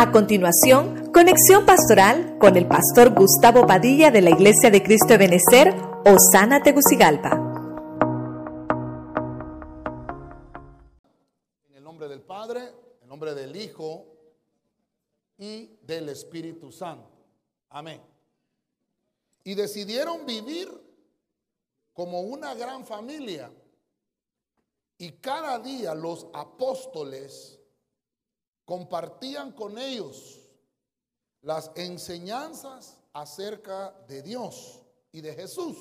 A continuación, conexión pastoral con el pastor Gustavo Padilla de la Iglesia de Cristo de Osana Tegucigalpa. En el nombre del Padre, en el nombre del Hijo y del Espíritu Santo. Amén. Y decidieron vivir como una gran familia. Y cada día los apóstoles compartían con ellos las enseñanzas acerca de Dios y de Jesús.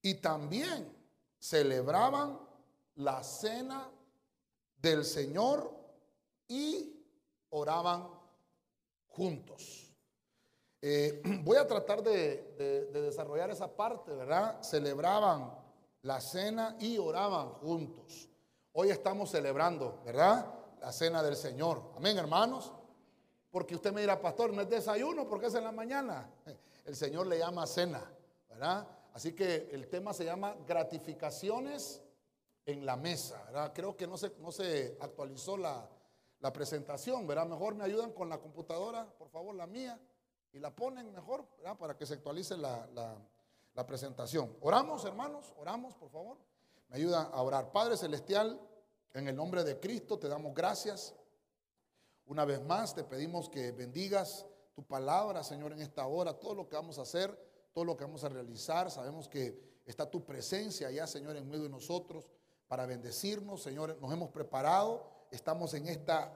Y también celebraban la cena del Señor y oraban juntos. Eh, voy a tratar de, de desarrollar esa parte, ¿verdad? Celebraban la cena y oraban juntos. Hoy estamos celebrando, ¿verdad? La cena del Señor. Amén, hermanos. Porque usted me dirá, pastor, no es desayuno porque es en la mañana. El Señor le llama cena, ¿verdad? Así que el tema se llama gratificaciones en la mesa. Creo que no se, no se actualizó la, presentación, ¿verdad? Mejor me ayudan con la computadora, por favor, la mía, y la ponen mejor. Para que se actualice la, la presentación. Oramos, hermanos, oramos, por favor. Me ayuda a orar. Padre Celestial, en el nombre de Cristo te damos gracias. Una vez más te pedimos que bendigas tu palabra, Señor, en esta hora, todo lo que vamos a hacer, todo lo que vamos a realizar. Sabemos que está tu presencia ya, Señor, en medio de nosotros para bendecirnos. Señor, nos hemos preparado. Estamos en esta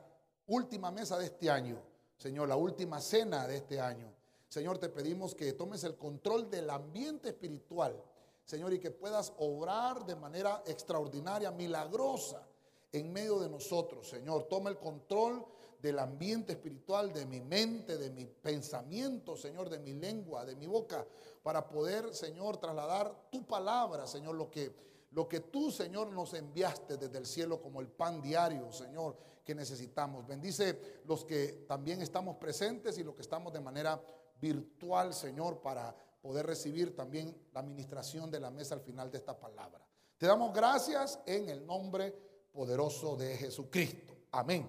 última mesa de este año. Señor, la última cena de este año. Señor, te pedimos que tomes el control del ambiente espiritual. Señor, y que puedas obrar de manera extraordinaria, milagrosa en medio de nosotros, Señor. Toma el control del ambiente espiritual, de mi mente, de mi pensamiento, Señor, de mi lengua, de mi boca, para poder, Señor, trasladar tu palabra, Señor, lo que, lo que tú, Señor, nos enviaste desde el cielo como el pan diario, Señor, que necesitamos. Bendice los que también estamos presentes y los que estamos de manera virtual, Señor, para poder recibir también la administración de la mesa al final de esta palabra. Te damos gracias en el nombre de poderoso de Jesucristo. Amén.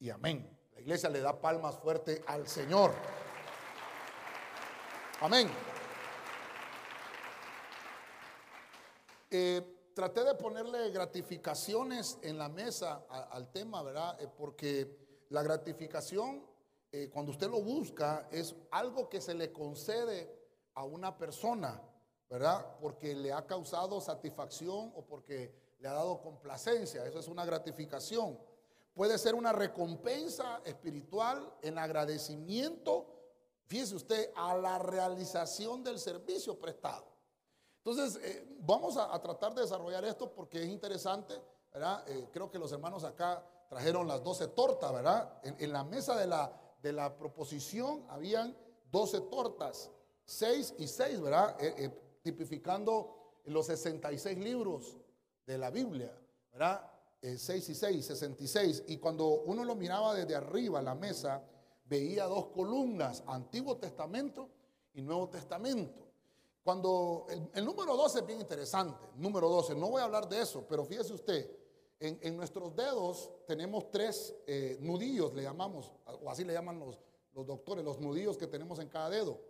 Y amén. La iglesia le da palmas fuerte al Señor. Amén. Eh, traté de ponerle gratificaciones en la mesa al tema, ¿verdad? Eh, porque la gratificación, eh, cuando usted lo busca, es algo que se le concede a una persona, ¿verdad? Porque le ha causado satisfacción o porque le ha dado complacencia, eso es una gratificación. Puede ser una recompensa espiritual en agradecimiento, fíjese usted, a la realización del servicio prestado. Entonces, eh, vamos a, tratar de desarrollar esto porque es interesante, ¿verdad? Eh, creo que los hermanos acá trajeron las 12 tortas, ¿verdad? En, la mesa de la, de la proposición habían 12 tortas, 6 y 6, ¿verdad? Eh, tipificando los 66 libros de la Biblia, ¿verdad? 6 eh, y 6, 66. Y cuando uno lo miraba desde arriba, la mesa, veía dos columnas, Antiguo Testamento y Nuevo Testamento. Cuando el, número 12 es bien interesante, número 12, no voy a hablar de eso, pero fíjese usted, en, nuestros dedos tenemos tres eh, nudillos, le llamamos, o así le llaman los, los doctores, los nudillos que tenemos en cada dedo.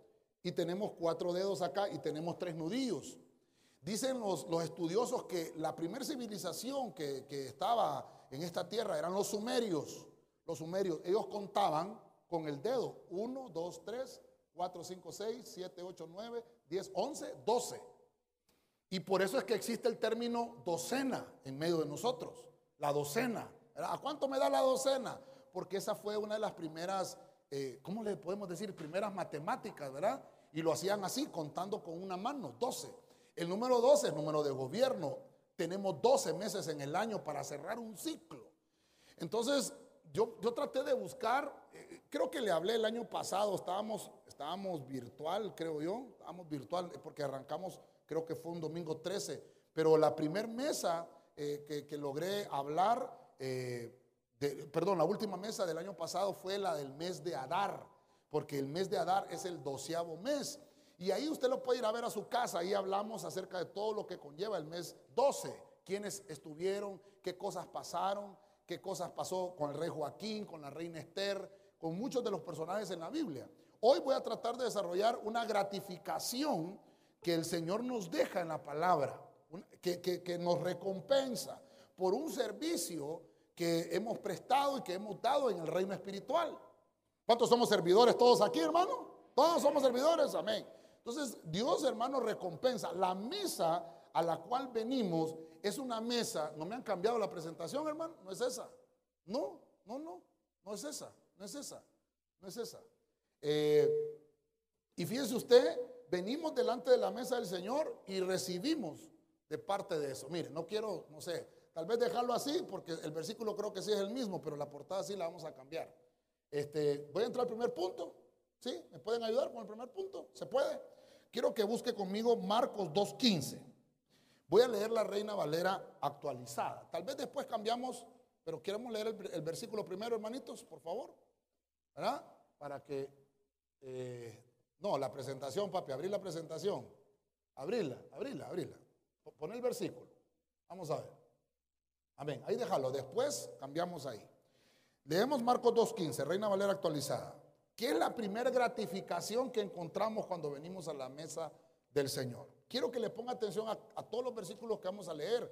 Y tenemos cuatro dedos acá y tenemos tres nudillos. Dicen los, estudiosos que la primera civilización que, estaba en esta tierra eran los sumerios. Los sumerios, ellos contaban con el dedo. 1, 2, 3, 4, 5, 6, 7, 8, 9, 10, 11, 12. Y por eso es que existe el término docena en medio de nosotros. La docena. ¿A cuánto me da la docena? Porque esa fue una de las primeras, eh, ¿cómo le podemos decir? Primeras matemáticas, ¿verdad? Y lo hacían así, contando con una mano, 12. El número 12 es número de gobierno. Tenemos 12 meses en el año para cerrar un ciclo. Entonces, yo, yo traté de buscar, eh, creo que le hablé el año pasado, estábamos, estábamos virtual, creo yo, estábamos virtual eh, porque arrancamos, creo que fue un domingo 13, pero la primer mesa eh, que, logré hablar, perdón, la última mesa del año pasado fue la del mes de Adar, porque el mes de Adar es el doceavo mes. Y ahí usted lo puede ir a ver a su casa. Ahí hablamos acerca de todo lo que conlleva el mes 12. Quiénes estuvieron, qué cosas pasaron, qué cosas pasó con el rey Joaquín, con la reina Esther, con muchos de los personajes en la Biblia. Hoy voy a tratar de desarrollar una gratificación que el Señor nos deja en la palabra, que, que nos recompensa por un servicio que hemos prestado y que hemos dado en el reino espiritual. ¿Cuántos somos servidores todos aquí, hermano? Todos somos servidores, amén. Entonces, Dios, hermano, recompensa. La mesa a la cual venimos es una mesa. ¿No me han cambiado la presentación, hermano? No es esa. No, no, no. No es esa. No es esa. No es esa. Eh, y fíjese usted, venimos delante de la mesa del Señor y recibimos de parte de eso. Mire, no quiero, no sé, tal vez dejarlo así porque el versículo creo que sí es el mismo, pero la portada sí la vamos a cambiar. Este, voy a entrar al primer punto. ¿Sí? ¿Me pueden ayudar con el primer punto? ¿Se puede? Quiero que busque conmigo Marcos 2.15. Voy a leer la Reina Valera actualizada. Tal vez después cambiamos, pero queremos leer el, versículo primero, hermanitos, por favor. ¿Verdad? Para que... Eh, no, la presentación, papi, abrir la presentación. Abrirla, abrirla, abrirla. Pon el versículo. Vamos a ver. Amén. Ahí déjalo. Después cambiamos ahí. Leemos Marcos 2.15, Reina Valera actualizada. ¿Qué es la primera gratificación que encontramos cuando venimos a la mesa del Señor? Quiero que le ponga atención a, todos los versículos que vamos a leer,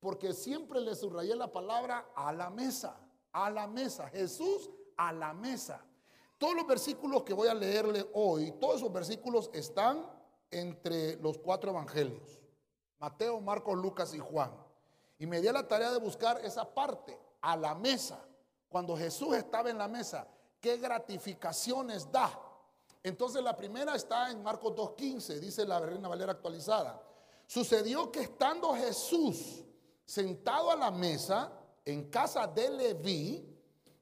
porque siempre le subrayé la palabra a la mesa, a la mesa. Jesús a la mesa. Todos los versículos que voy a leerle hoy, todos esos versículos están entre los cuatro evangelios. Mateo, Marcos, Lucas y Juan. Y me di la tarea de buscar esa parte, a la mesa. Cuando Jesús estaba en la mesa, ¿qué gratificaciones da? Entonces la primera está en Marcos 2.15, dice la Reina Valera actualizada. Sucedió que estando Jesús sentado a la mesa en casa de Leví,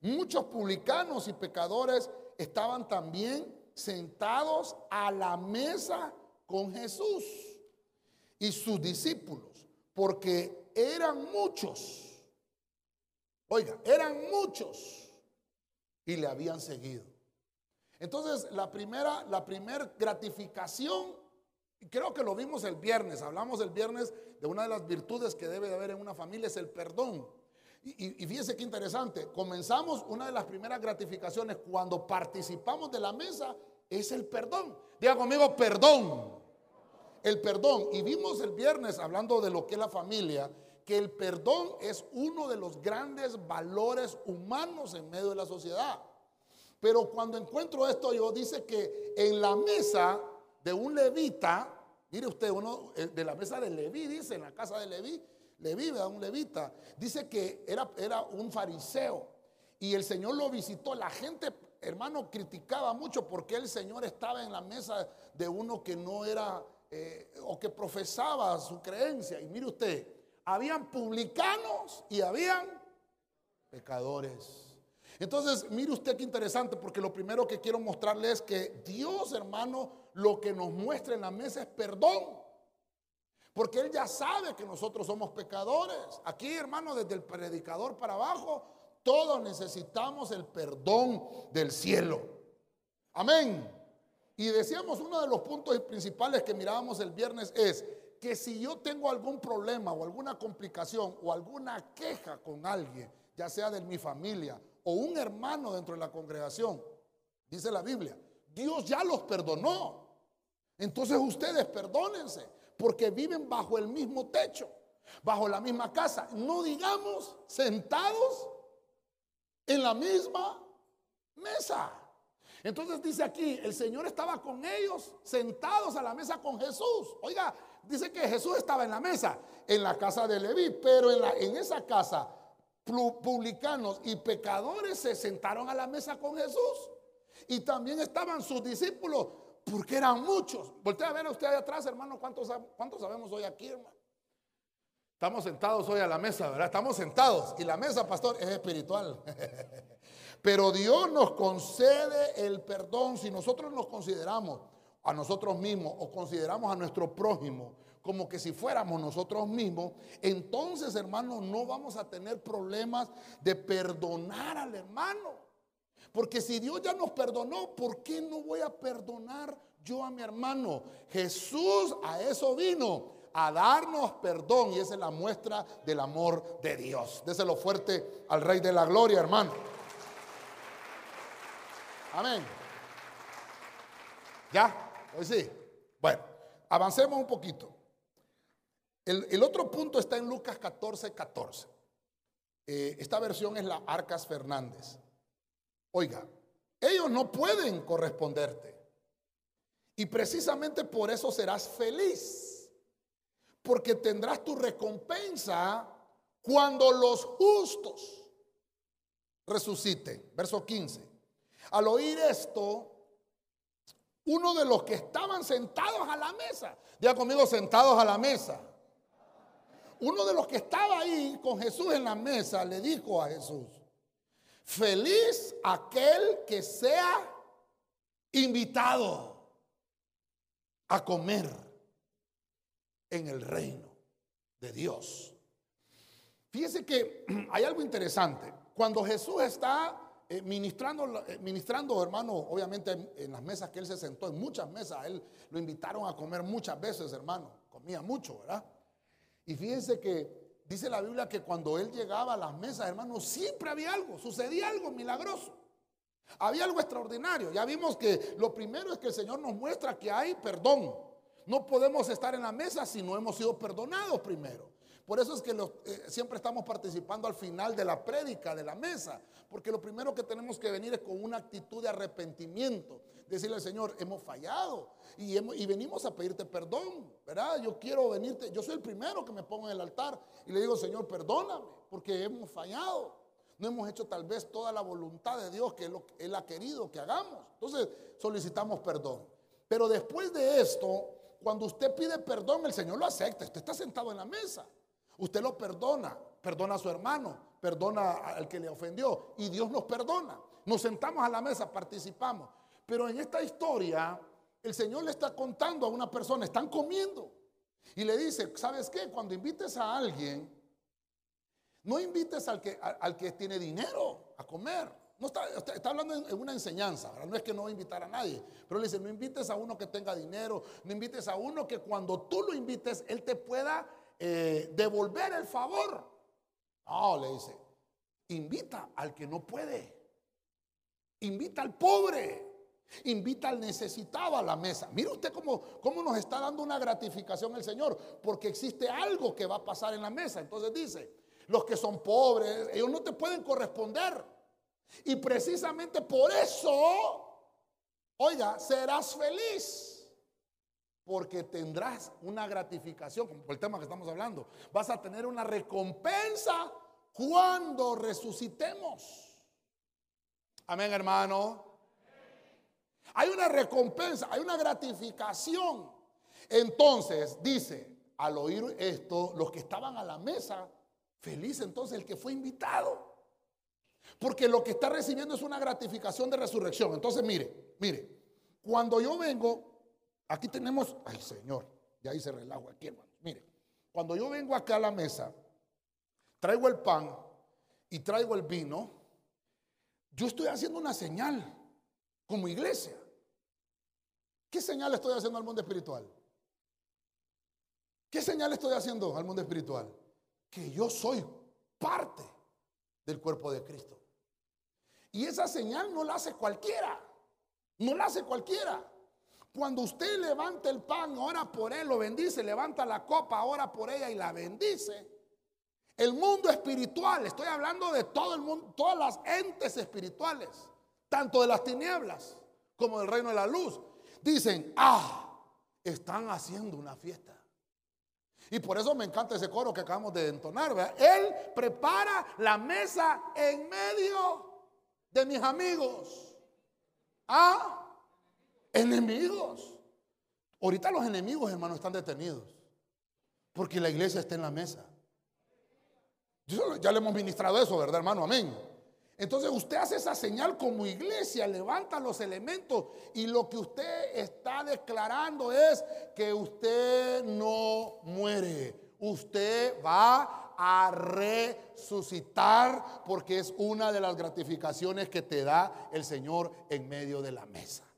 muchos publicanos y pecadores estaban también sentados a la mesa con Jesús y sus discípulos, porque eran muchos Oiga, eran muchos y le habían seguido. Entonces, la primera, la primera gratificación, creo que lo vimos el viernes, hablamos el viernes de una de las virtudes que debe de haber en una familia, es el perdón. Y, y, fíjese qué interesante, comenzamos una de las primeras gratificaciones cuando participamos de la mesa, es el perdón. Diga conmigo, perdón. El perdón. Y vimos el viernes, hablando de lo que es la familia, que el perdón es uno de los grandes valores humanos en medio de la sociedad. Pero cuando encuentro esto, yo dice que en la mesa de un levita, mire usted, uno eh, de la mesa de Leví, dice, en la casa de Leví, Leví, un levita, dice que era, era un fariseo y el Señor lo visitó. La gente, hermano, criticaba mucho porque el Señor estaba en la mesa de uno que no era eh, o que profesaba su creencia. Y mire usted, habían publicanos y habían pecadores. Entonces, mire usted qué interesante, porque lo primero que quiero mostrarle es que Dios, hermano, lo que nos muestra en la mesa es perdón. Porque Él ya sabe que nosotros somos pecadores. Aquí, hermano, desde el predicador para abajo, todos necesitamos el perdón del cielo. Amén. Y decíamos, uno de los puntos principales que mirábamos el viernes es, que si yo tengo algún problema o alguna complicación o alguna queja con alguien, ya sea de mi familia o un hermano dentro de la congregación, dice la Biblia, Dios ya los perdonó. Entonces ustedes perdónense porque viven bajo el mismo techo, bajo la misma casa, no digamos sentados en la misma mesa. Entonces dice aquí, el Señor estaba con ellos sentados a la mesa con Jesús. Oiga, dice que Jesús estaba en la mesa, en la casa de Leví, pero en, la, en esa casa publicanos y pecadores se sentaron a la mesa con Jesús. Y también estaban sus discípulos, porque eran muchos. Voltea a ver a usted allá atrás, hermano, ¿cuántos, cuántos sabemos hoy aquí, hermano? Estamos sentados hoy a la mesa, ¿verdad? Estamos sentados. Y la mesa, pastor, es espiritual. Pero Dios nos concede el perdón si nosotros nos consideramos a nosotros mismos o consideramos a nuestro prójimo como que si fuéramos nosotros mismos, entonces hermano no vamos a tener problemas de perdonar al hermano. Porque si Dios ya nos perdonó, ¿por qué no voy a perdonar yo a mi hermano? Jesús a eso vino, a darnos perdón y esa es la muestra del amor de Dios. Déselo fuerte al Rey de la Gloria, hermano. Amén. ¿Ya? Pues sí. Bueno, avancemos un poquito. El, otro punto está en Lucas 14, 14. Eh, esta versión es la Arcas Fernández. Oiga, ellos no pueden corresponderte. Y precisamente por eso serás feliz. Porque tendrás tu recompensa cuando los justos resuciten. Verso 15. Al oír esto, uno de los que estaban sentados a la mesa, diga conmigo sentados a la mesa, uno de los que estaba ahí con Jesús en la mesa le dijo a Jesús, feliz aquel que sea invitado a comer en el reino de Dios. Fíjese que hay algo interesante. Cuando Jesús está eh, ministrando, eh, ministrando, hermano, obviamente en, las mesas que él se sentó, en muchas mesas, él lo invitaron a comer muchas veces, hermano. Comía mucho, ¿verdad? Y fíjense que dice la Biblia que cuando él llegaba a las mesas, hermano, siempre había algo, sucedía algo milagroso. Había algo extraordinario. Ya vimos que lo primero es que el Señor nos muestra que hay perdón. No podemos estar en la mesa si no hemos sido perdonados primero. Por eso es que eh, siempre estamos participando al final de la prédica, de la mesa, porque lo primero que tenemos que venir es con una actitud de arrepentimiento, decirle al Señor, hemos fallado y, y venimos a pedirte perdón, ¿verdad? Yo quiero venirte, yo soy el primero que me pongo en el altar y le digo, Señor, perdóname, porque hemos fallado. No hemos hecho tal vez toda la voluntad de Dios que Él ha querido que hagamos. Entonces solicitamos perdón. Pero después de esto, cuando usted pide perdón, el Señor lo acepta. Usted está sentado en la mesa. Usted lo perdona, perdona a su hermano, perdona al que le ofendió y Dios nos perdona. Nos sentamos a la mesa, participamos. Pero en esta historia, el Señor le está contando a una persona, están comiendo. Y le dice, ¿sabes qué? Cuando invites a alguien, no invites al que, al, que tiene dinero a comer. No está, está, hablando en una enseñanza, no es que no va a invitar a nadie, pero le dice, no invites a uno que tenga dinero, no invites a uno que cuando tú lo invites, él te pueda eh, devolver el favor. No, le dice, invita al que no puede. Invita al pobre. Invita al necesitado a la mesa. Mire usted cómo, cómo nos está dando una gratificación el Señor, porque existe algo que va a pasar en la mesa. Entonces dice, los que son pobres, ellos no te pueden corresponder. Y precisamente por eso, oiga, serás feliz porque tendrás una gratificación, como por el tema que estamos hablando. Vas a tener una recompensa cuando resucitemos. Amén, hermano. Hay una recompensa, hay una gratificación. Entonces, dice, al oír esto, los que estaban a la mesa, feliz entonces el que fue invitado. Porque lo que está recibiendo es una gratificación de resurrección. Entonces, mire, mire, cuando yo vengo Aquí tenemos, ay Señor, ya hice relajo aquí, hermano. Mire, cuando yo vengo acá a la mesa, traigo el pan y traigo el vino, yo estoy haciendo una señal como iglesia. ¿Qué señal estoy haciendo al mundo espiritual? ¿Qué señal estoy haciendo al mundo espiritual? Que yo soy parte del cuerpo de Cristo. Y esa señal no la hace cualquiera. No la hace cualquiera. Cuando usted levanta el pan, ora por él, lo bendice, levanta la copa, ora por ella y la bendice. El mundo espiritual, estoy hablando de todo el mundo, todas las entes espirituales, tanto de las tinieblas como del reino de la luz, dicen, ah, están haciendo una fiesta. Y por eso me encanta ese coro que acabamos de entonar. Él prepara la mesa en medio de mis amigos. Ah, Enemigos. Ahorita los enemigos, hermanos, están detenidos. Porque la iglesia está en la mesa. ya le hemos ministrado eso, ¿verdad, hermano? Amén. Entonces usted hace esa señal como iglesia, levanta los elementos y lo que usted está declarando es que usted no muere. Usted va a resucitar porque es una de las gratificaciones que te da el Señor en medio de la mesa.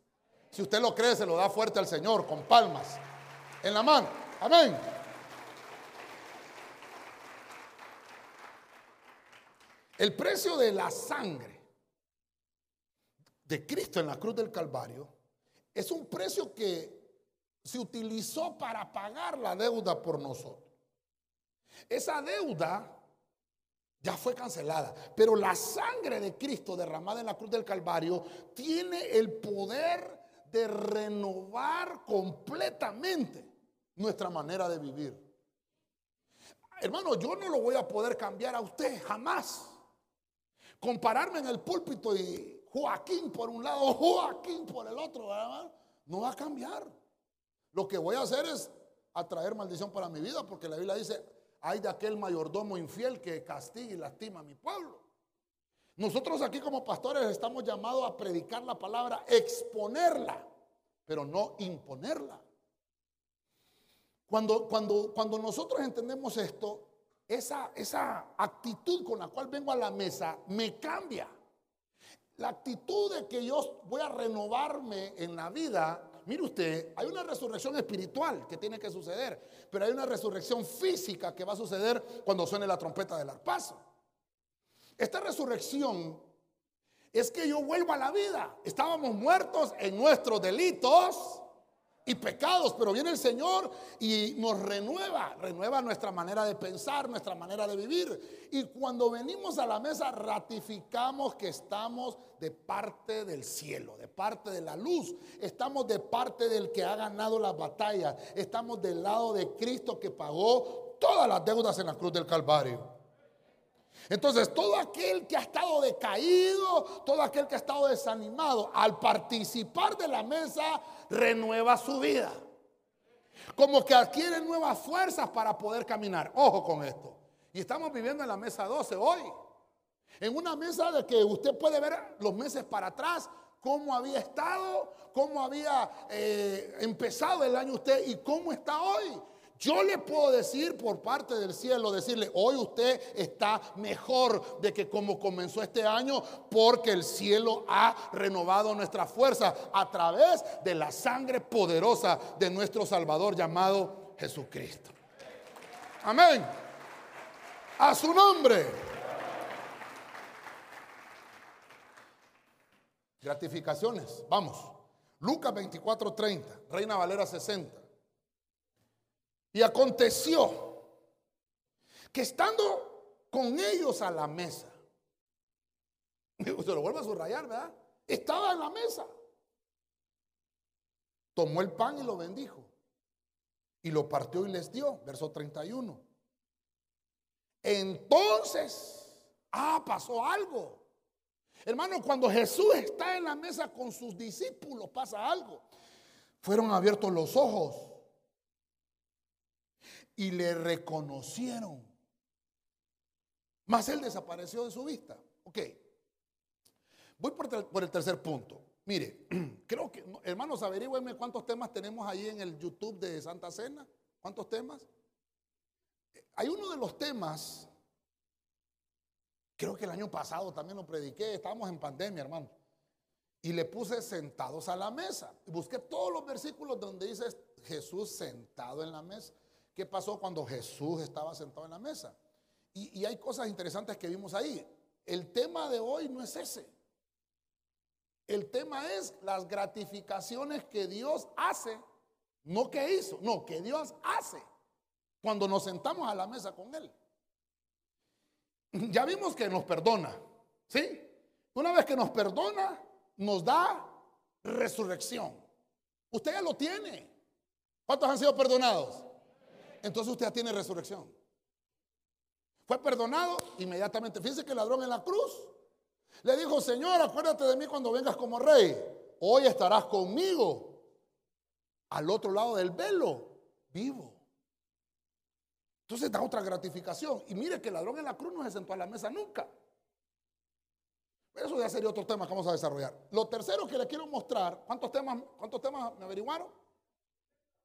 Si usted lo cree, se lo da fuerte al Señor, con palmas, en la mano. Amén. El precio de la sangre de Cristo en la cruz del Calvario es un precio que se utilizó para pagar la deuda por nosotros. Esa deuda ya fue cancelada, pero la sangre de Cristo derramada en la cruz del Calvario tiene el poder de renovar completamente nuestra manera de vivir. Hermano, yo no lo voy a poder cambiar a usted jamás. Compararme en el púlpito y Joaquín por un lado, Joaquín por el otro, no va a cambiar. Lo que voy a hacer es atraer maldición para mi vida, porque la Biblia dice, hay de aquel mayordomo infiel que castiga y lastima a mi pueblo. Nosotros aquí como pastores estamos llamados a predicar la palabra, exponerla, pero no imponerla. Cuando, cuando, cuando nosotros entendemos esto, esa, esa actitud con la cual vengo a la mesa me cambia. La actitud de que yo voy a renovarme en la vida, mire usted, hay una resurrección espiritual que tiene que suceder, pero hay una resurrección física que va a suceder cuando suene la trompeta del arpazo. Esta resurrección es que yo vuelvo a la vida. Estábamos muertos en nuestros delitos y pecados, pero viene el Señor y nos renueva, renueva nuestra manera de pensar, nuestra manera de vivir. Y cuando venimos a la mesa ratificamos que estamos de parte del cielo, de parte de la luz, estamos de parte del que ha ganado las batallas, estamos del lado de Cristo que pagó todas las deudas en la cruz del Calvario. Entonces, todo aquel que ha estado decaído, todo aquel que ha estado desanimado, al participar de la mesa, renueva su vida. Como que adquiere nuevas fuerzas para poder caminar. Ojo con esto. Y estamos viviendo en la mesa 12 hoy. En una mesa de que usted puede ver los meses para atrás, cómo había estado, cómo había eh, empezado el año usted y cómo está hoy. Yo le puedo decir por parte del cielo, decirle, hoy usted está mejor de que como comenzó este año, porque el cielo ha renovado nuestra fuerza a través de la sangre poderosa de nuestro Salvador llamado Jesucristo. Amén. A su nombre. Gratificaciones. Vamos. Lucas 24:30, Reina Valera 60. Y aconteció que estando con ellos a la mesa, se lo vuelve a subrayar, ¿verdad? Estaba en la mesa. Tomó el pan y lo bendijo. Y lo partió y les dio. Verso 31. Entonces, ah, pasó algo. Hermano, cuando Jesús está en la mesa con sus discípulos, pasa algo. Fueron abiertos los ojos y le reconocieron. Mas él desapareció de su vista. Ok. Voy por, el tercer punto. Mire, creo que, hermanos, averigüenme cuántos temas tenemos ahí en el YouTube de Santa Cena. ¿Cuántos temas? Hay uno de los temas, creo que el año pasado también lo prediqué, estábamos en pandemia, hermano. Y le puse sentados a la mesa. Busqué todos los versículos donde dice Jesús sentado en la mesa. ¿Qué pasó cuando Jesús estaba sentado en la mesa? Y, hay cosas interesantes que vimos ahí. El tema de hoy no es ese. El tema es las gratificaciones que Dios hace, no que hizo, no, que Dios hace cuando nos sentamos a la mesa con Él. Ya vimos que nos perdona, ¿sí? Una vez que nos perdona, nos da resurrección. Usted ya lo tiene. ¿Cuántos han sido perdonados? Entonces usted ya tiene resurrección. Fue perdonado inmediatamente. Fíjense que el ladrón en la cruz le dijo, Señor, acuérdate de mí cuando vengas como rey. Hoy estarás conmigo al otro lado del velo, vivo. Entonces da otra gratificación. Y mire que el ladrón en la cruz no se sentó a la mesa nunca. Eso ya sería otro tema que vamos a desarrollar. Lo tercero que le quiero mostrar, ¿cuántos temas, cuántos temas me averiguaron?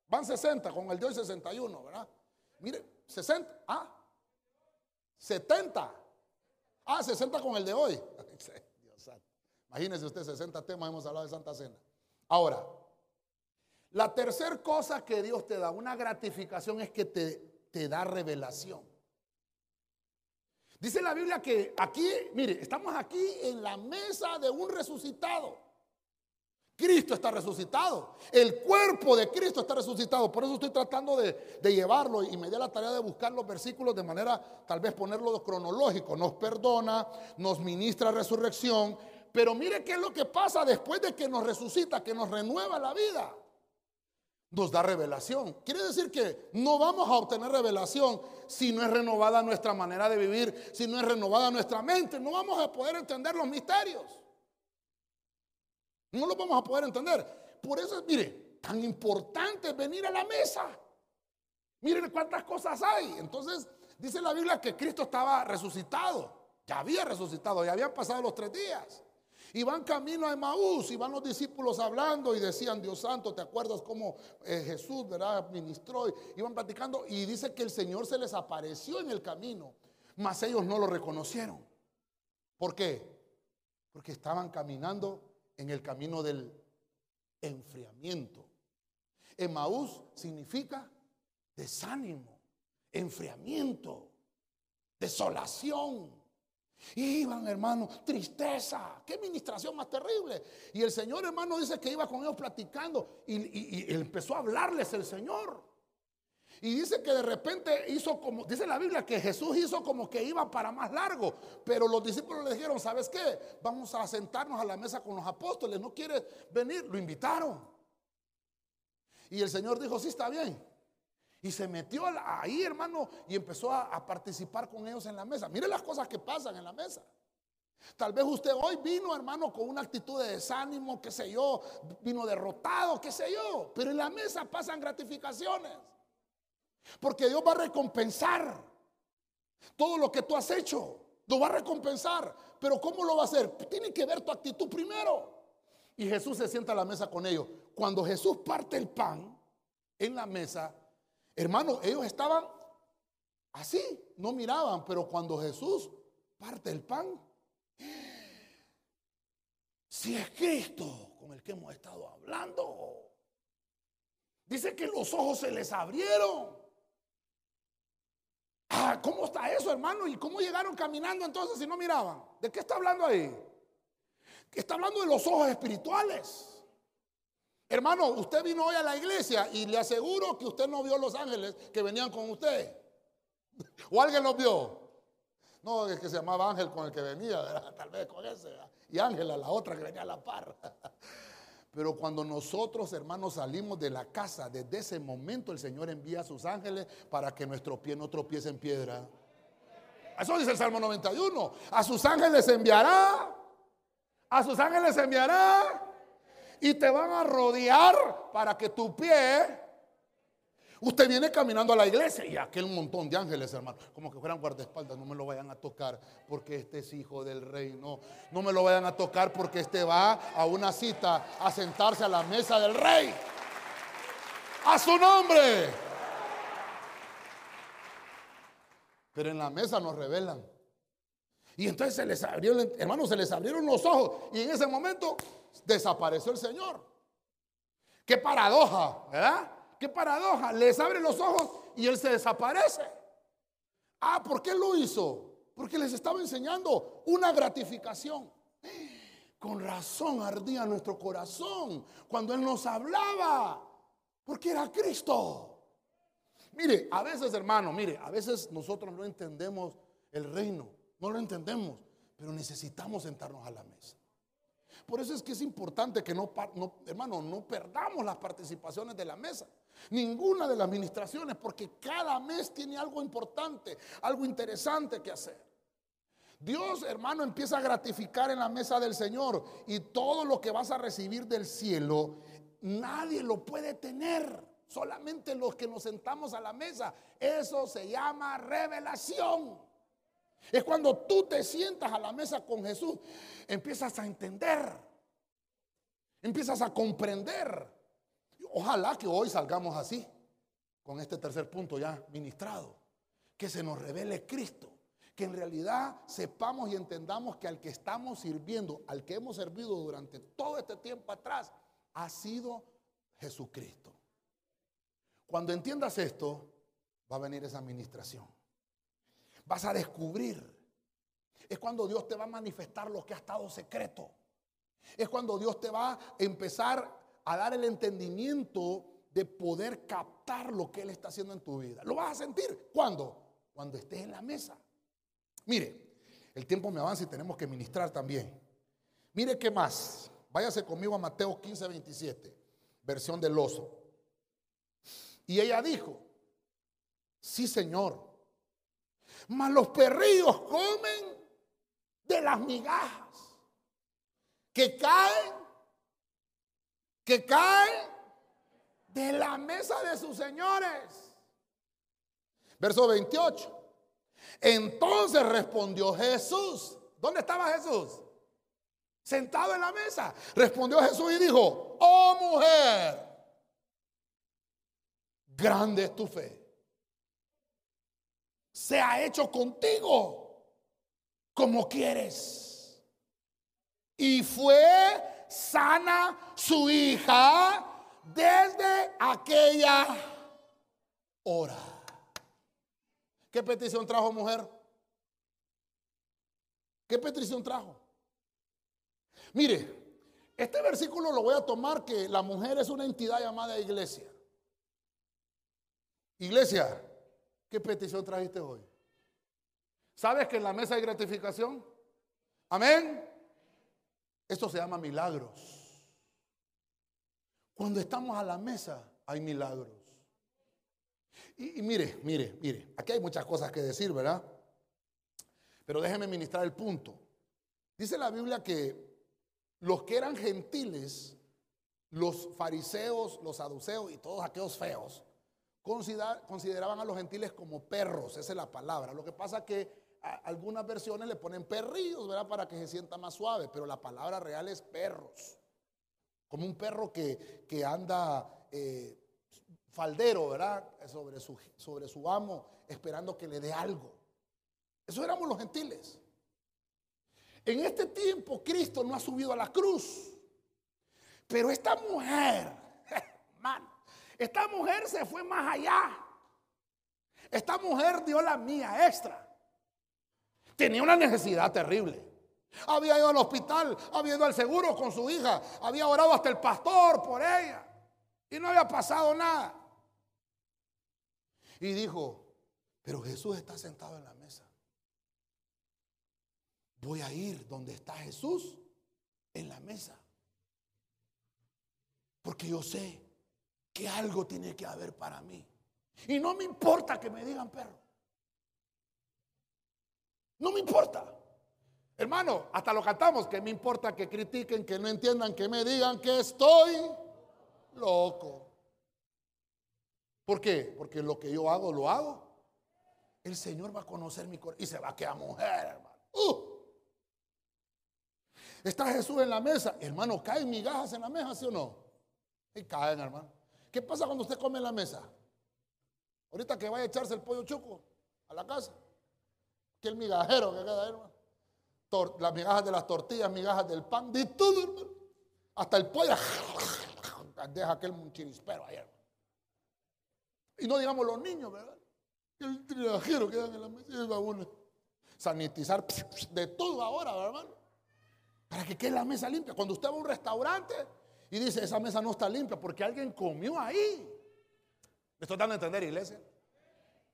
Van 60 con el de hoy 61, ¿verdad? Mire, 60, ah, 70. Ah, 60 con el de hoy. Dios Imagínese usted, 60 temas hemos hablado de Santa Cena. Ahora, la tercera cosa que Dios te da, una gratificación, es que te, te da revelación. Dice la Biblia que aquí, mire, estamos aquí en la mesa de un resucitado. Cristo está resucitado. El cuerpo de Cristo está resucitado. Por eso estoy tratando de, llevarlo y me da la tarea de buscar los versículos de manera, tal vez ponerlo cronológico. Nos perdona, nos ministra resurrección. Pero mire qué es lo que pasa después de que nos resucita, que nos renueva la vida. Nos da revelación. Quiere decir que no vamos a obtener revelación si no es renovada nuestra manera de vivir, si no es renovada nuestra mente. No vamos a poder entender los misterios. No lo vamos a poder entender. Por eso, mire, tan importante venir a la mesa. Miren cuántas cosas hay. Entonces, dice la Biblia que Cristo estaba resucitado. Ya había resucitado, ya habían pasado los tres días. Y van camino a Emaús y van los discípulos hablando y decían, Dios santo, ¿te acuerdas cómo eh, Jesús, verdad, ministró? Iban platicando y dice que el Señor se les apareció en el camino, mas ellos no lo reconocieron. ¿Por qué? Porque estaban caminando en el camino del enfriamiento. Emaús significa desánimo, enfriamiento, desolación. Iban, hermano, tristeza. Qué administración más terrible. Y el Señor, hermano, dice que iba con ellos platicando y empezó a hablarles el Señor. Y dice que de repente hizo como, dice la Biblia que Jesús hizo como que iba para más largo, pero los discípulos le dijeron, ¿sabes qué? Vamos a sentarnos a la mesa con los apóstoles, ¿no quiere venir? Lo invitaron. Y el Señor dijo, sí, está bien. Y se metió ahí, hermano, y empezó a, a participar con ellos en la mesa. Mire las cosas que pasan en la mesa. Tal vez usted hoy vino, hermano, con una actitud de desánimo, qué sé yo, vino derrotado, qué sé yo, pero en la mesa pasan gratificaciones. Porque Dios va a recompensar todo lo que tú has hecho. Lo va a recompensar. Pero ¿cómo lo va a hacer? Tiene que ver tu actitud primero. Y Jesús se sienta a la mesa con ellos. Cuando Jesús parte el pan en la mesa, hermano, ellos estaban así, no miraban, pero cuando Jesús parte el pan, si es Cristo con el que hemos estado hablando, dice que los ojos se les abrieron. Ah, ¿cómo está eso, hermano? ¿Y cómo llegaron caminando entonces si no miraban? ¿De qué está hablando ahí? Está hablando de los ojos espirituales. Hermano, usted vino hoy a la iglesia y le aseguro que usted no vio los ángeles que venían con usted. ¿O alguien los vio? No, es que se llamaba Ángel con el que venía, tal vez con ese. Y Ángela, la otra que venía a la par. Pero cuando nosotros, hermanos, salimos de la casa, desde ese momento el Señor envía a sus ángeles para que nuestro pie no tropiece en piedra. Eso dice el Salmo 91. A sus ángeles enviará. A sus ángeles enviará. Y te van a rodear para que tu pie Usted viene caminando a la iglesia y aquel montón de ángeles, hermano, como que fueran guardaespaldas, no me lo vayan a tocar porque este es hijo del reino. No me lo vayan a tocar porque este va a una cita a sentarse a la mesa del rey. A su nombre. Pero en la mesa nos revelan. Y entonces se les abrieron, hermano, se les abrieron los ojos y en ese momento desapareció el Señor. Qué paradoja, ¿verdad? Qué paradoja, les abre los ojos y él se desaparece. Ah, ¿por qué lo hizo? Porque les estaba enseñando una gratificación. Con razón ardía nuestro corazón cuando Él nos hablaba, porque era Cristo. Mire, a veces hermano, mire, a veces nosotros no entendemos el reino, no lo entendemos, pero necesitamos sentarnos a la mesa. Por eso es que es importante que no, hermano, no perdamos las participaciones de la mesa. Ninguna de las administraciones, porque cada mes tiene algo importante, algo interesante que hacer. Dios, hermano, empieza a gratificar en la mesa del Señor y todo lo que vas a recibir del cielo, nadie lo puede tener, solamente los que nos sentamos a la mesa. Eso se llama revelación. Es cuando tú te sientas a la mesa con Jesús, empiezas a entender, empiezas a comprender Ojalá que hoy salgamos así, con este tercer punto ya ministrado, que se nos revele Cristo, que en realidad sepamos y entendamos que al que estamos sirviendo, al que hemos servido durante todo este tiempo atrás, ha sido Jesucristo. Cuando entiendas esto, va a venir esa administración. Vas a descubrir Es cuando Dios te va a manifestar lo que ha estado secreto. Es cuando Dios te va a empezar a dar el entendimiento de poder captar lo que Él está haciendo en tu vida. ¿Lo vas a sentir? ¿Cuándo? Cuando estés en la mesa. Mire, el tiempo me avanza y tenemos que ministrar también. Mire qué más. Váyase conmigo a Mateo 15, 27, versión del oso. Y ella dijo, sí Señor, mas los perrillos comen de las migajas que caen, que caen de la mesa de sus señores. Verso 28. Entonces respondió Jesús. ¿Dónde estaba Jesús? Sentado en la mesa. Respondió Jesús y dijo, oh mujer, grande es tu fe. Se ha hecho contigo como quieres. Y fue sana su hija desde aquella hora. ¿Qué petición trajo mujer? ¿Qué petición trajo? Mire, este versículo lo voy a tomar que la mujer es una entidad llamada iglesia. Iglesia, ¿qué petición trajiste hoy? ¿Sabes que en la mesa hay gratificación? Amén. Esto se llama milagros. Cuando estamos a la mesa hay milagros. Y, mire, mire, mire, aquí hay muchas cosas que decir, ¿verdad? Pero déjeme ministrar el punto. Dice la Biblia que los que eran gentiles, los fariseos, los saduceos y todos aquellos feos, consideraban a los gentiles como perros, esa es la palabra. Lo que pasa que algunas versiones le ponen perrillos, ¿verdad? Para que se sienta más suave, pero la palabra real es perros. Como un perro que, que anda eh, faldero, ¿verdad? Sobre su, sobre su amo, esperando que le dé algo. Eso éramos los gentiles. En este tiempo Cristo no ha subido a la cruz. Pero esta mujer, esta mujer se fue más allá. Esta mujer dio la mía extra. Tenía una necesidad terrible. Había ido al hospital, había ido al seguro con su hija, había orado hasta el pastor por ella y no había pasado nada. Y dijo, pero Jesús está sentado en la mesa. Voy a ir donde está Jesús en la mesa. Porque yo sé que algo tiene que haber para mí. Y no me importa que me digan perro. No me importa. Hermano, hasta lo cantamos, que me importa que critiquen, que no entiendan, que me digan que estoy loco. ¿Por qué? Porque lo que yo hago, lo hago. El Señor va a conocer mi corazón y se va a quedar mujer, hermano. Uh. Está Jesús en la mesa. Hermano, ¿caen migajas en la mesa, sí o no? Y caen, hermano. ¿Qué pasa cuando usted come en la mesa? Ahorita que vaya a echarse el pollo chuco a la casa que el migajero que queda ahí, hermano. las migajas de las tortillas, migajas del pan, de todo, hermano. Hasta el pollo. Deja aquel chirispero ahí, hermano. Y no digamos los niños, ¿verdad? El migajero que en la mesa y sanitizar de todo ahora, hermano. Para que quede la mesa limpia. Cuando usted va a un restaurante y dice, esa mesa no está limpia porque alguien comió ahí. ¿Me estoy dando a entender, iglesia?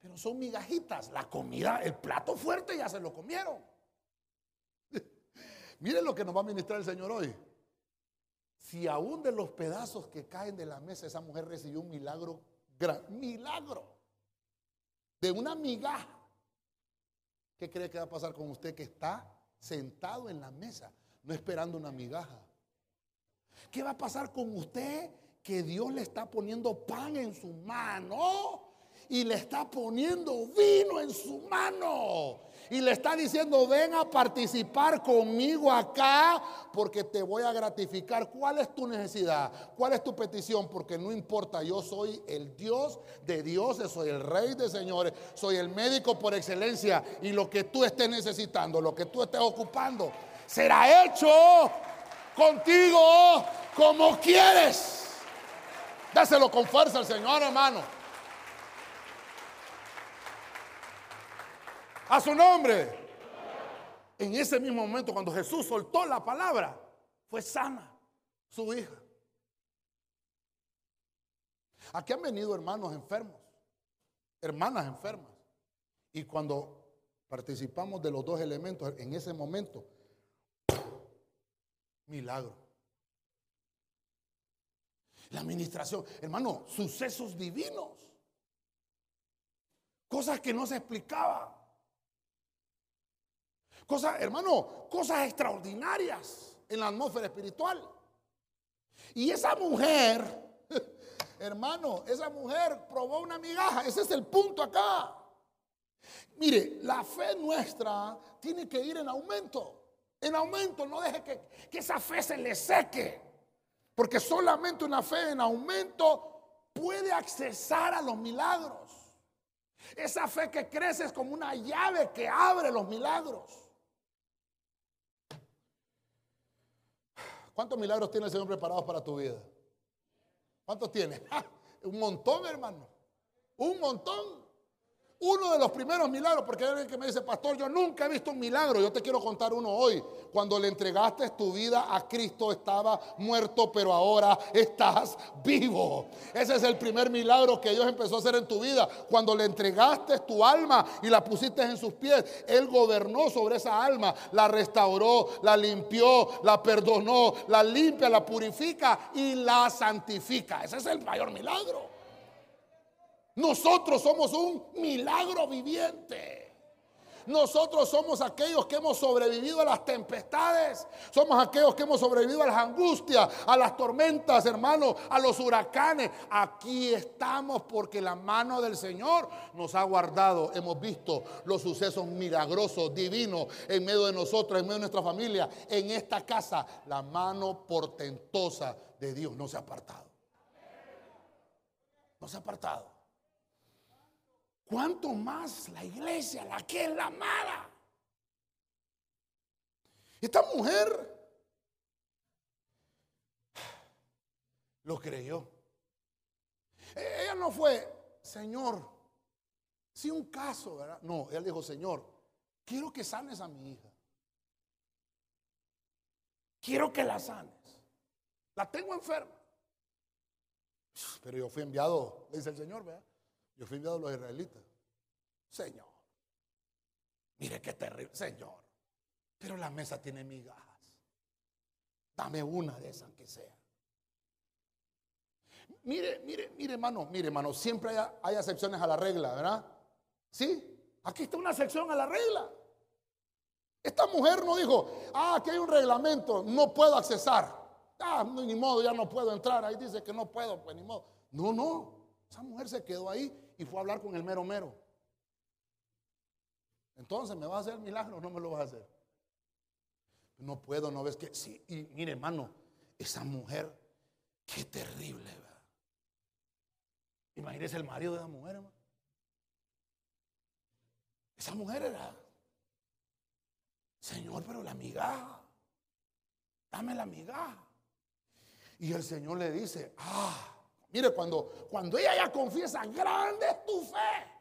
Pero son migajitas. La comida, el plato fuerte ya se lo comieron. Miren lo que nos va a ministrar el Señor hoy. Si aún de los pedazos que caen de la mesa, esa mujer recibió un milagro, gran milagro, de una migaja. ¿Qué cree que va a pasar con usted que está sentado en la mesa, no esperando una migaja? ¿Qué va a pasar con usted que Dios le está poniendo pan en su mano? Y le está poniendo vino en su mano. Y le está diciendo, ven a participar conmigo acá porque te voy a gratificar. ¿Cuál es tu necesidad? ¿Cuál es tu petición? Porque no importa, yo soy el Dios de dioses, soy el rey de señores, soy el médico por excelencia. Y lo que tú estés necesitando, lo que tú estés ocupando, será hecho contigo como quieres. Dáselo con fuerza al Señor, hermano. A su nombre. en ese mismo momento, cuando Jesús soltó la palabra, fue sana su hija. Aquí han venido hermanos enfermos, hermanas enfermas. Y cuando participamos de los dos elementos, en ese momento, milagro. La administración, hermano, sucesos divinos. Cosas que no se explicaba. Cosas, hermano, cosas extraordinarias en la atmósfera espiritual. Y esa mujer, hermano, esa mujer probó una migaja. Ese es el punto acá. Mire, la fe nuestra tiene que ir en aumento. En aumento, no deje que, que esa fe se le seque. Porque solamente una fe en aumento puede accesar a los milagros. Esa fe que crece es como una llave que abre los milagros. ¿Cuántos milagros tiene el Señor preparados para tu vida? ¿Cuántos tiene? Un montón, hermano. Un montón. Uno de los primeros milagros, porque hay alguien que me dice, pastor, yo nunca he visto un milagro. Yo te quiero contar uno hoy. Cuando le entregaste tu vida a Cristo, estaba muerto, pero ahora estás vivo. Ese es el primer milagro que Dios empezó a hacer en tu vida. Cuando le entregaste tu alma y la pusiste en sus pies, Él gobernó sobre esa alma, la restauró, la limpió, la perdonó, la limpia, la purifica y la santifica. Ese es el mayor milagro. Nosotros somos un milagro viviente. Nosotros somos aquellos que hemos sobrevivido a las tempestades. Somos aquellos que hemos sobrevivido a las angustias, a las tormentas, hermanos, a los huracanes. Aquí estamos porque la mano del Señor nos ha guardado. Hemos visto los sucesos milagrosos, divinos, en medio de nosotros, en medio de nuestra familia. En esta casa, la mano portentosa de Dios no se ha apartado. No se ha apartado. ¿Cuánto más la iglesia, la que es la amada? Esta mujer lo creyó. E-, ella no fue, Señor, si un caso, ¿verdad? No, ella dijo, Señor, quiero que sanes a mi hija. Quiero que la sanes. La tengo enferma. Pero yo fui enviado, dice el Señor, ¿verdad? Yo fui enviado a los israelitas. Señor, mire qué terrible, Señor. Pero la mesa tiene migajas. Dame una de esas que sea. Mire, mire, mire, hermano, mire, hermano, siempre hay, hay excepciones a la regla, ¿verdad? Sí, aquí está una excepción a la regla. Esta mujer no dijo, ah, aquí hay un reglamento, no puedo accesar. Ah, ni modo, ya no puedo entrar. Ahí dice que no puedo, pues ni modo. No, no. Esa mujer se quedó ahí y fue a hablar con el mero mero. Entonces, ¿me va a hacer milagro o no me lo vas a hacer? No puedo, no ves que sí. Y mire, hermano, esa mujer, qué terrible, ¿verdad? Imagínese el marido de esa mujer, hermano. Esa mujer era, Señor, pero la migaja, dame la migaja. Y el Señor le dice, ah, Mire, cuando, cuando ella ya confiesa, grande es tu fe.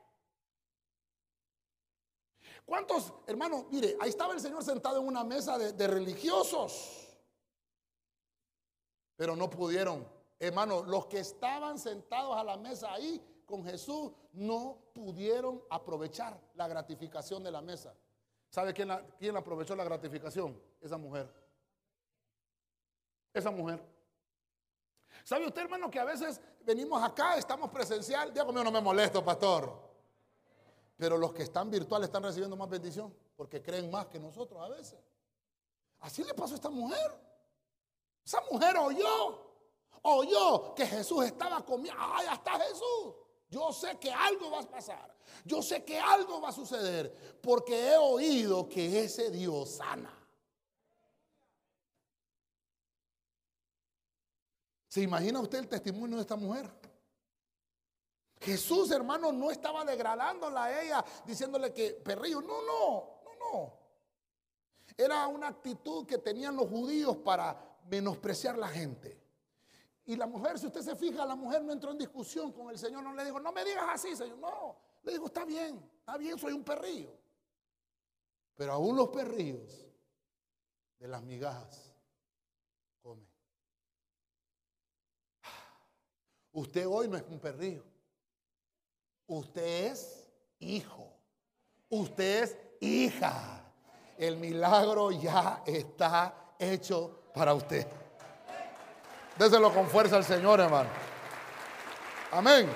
¿Cuántos, hermanos? Mire, ahí estaba el Señor sentado en una mesa de, de religiosos. Pero no pudieron. Hermanos, los que estaban sentados a la mesa ahí con Jesús no pudieron aprovechar la gratificación de la mesa. ¿Sabe quién, quién aprovechó la gratificación? Esa mujer. Esa mujer. ¿Sabe usted, hermano, que a veces venimos acá, estamos presencial? Dios mío, no me molesto, pastor. Pero los que están virtuales están recibiendo más bendición porque creen más que nosotros a veces. Así le pasó a esta mujer. Esa mujer oyó, oyó que Jesús estaba comiendo. ¡Ay, está Jesús! Yo sé que algo va a pasar. Yo sé que algo va a suceder porque he oído que ese Dios sana. ¿Se imagina usted el testimonio de esta mujer? Jesús, hermano, no estaba degradándola a ella, diciéndole que perrillo. No, no, no, no. Era una actitud que tenían los judíos para menospreciar la gente. Y la mujer, si usted se fija, la mujer no entró en discusión con el Señor, no le dijo, no me digas así, Señor. No, le dijo, está bien, está bien, soy un perrillo. Pero aún los perrillos de las migajas comen. Usted hoy no es un perrillo. Usted es hijo. Usted es hija. El milagro ya está hecho para usted. Déselo con fuerza al Señor, hermano. Amén.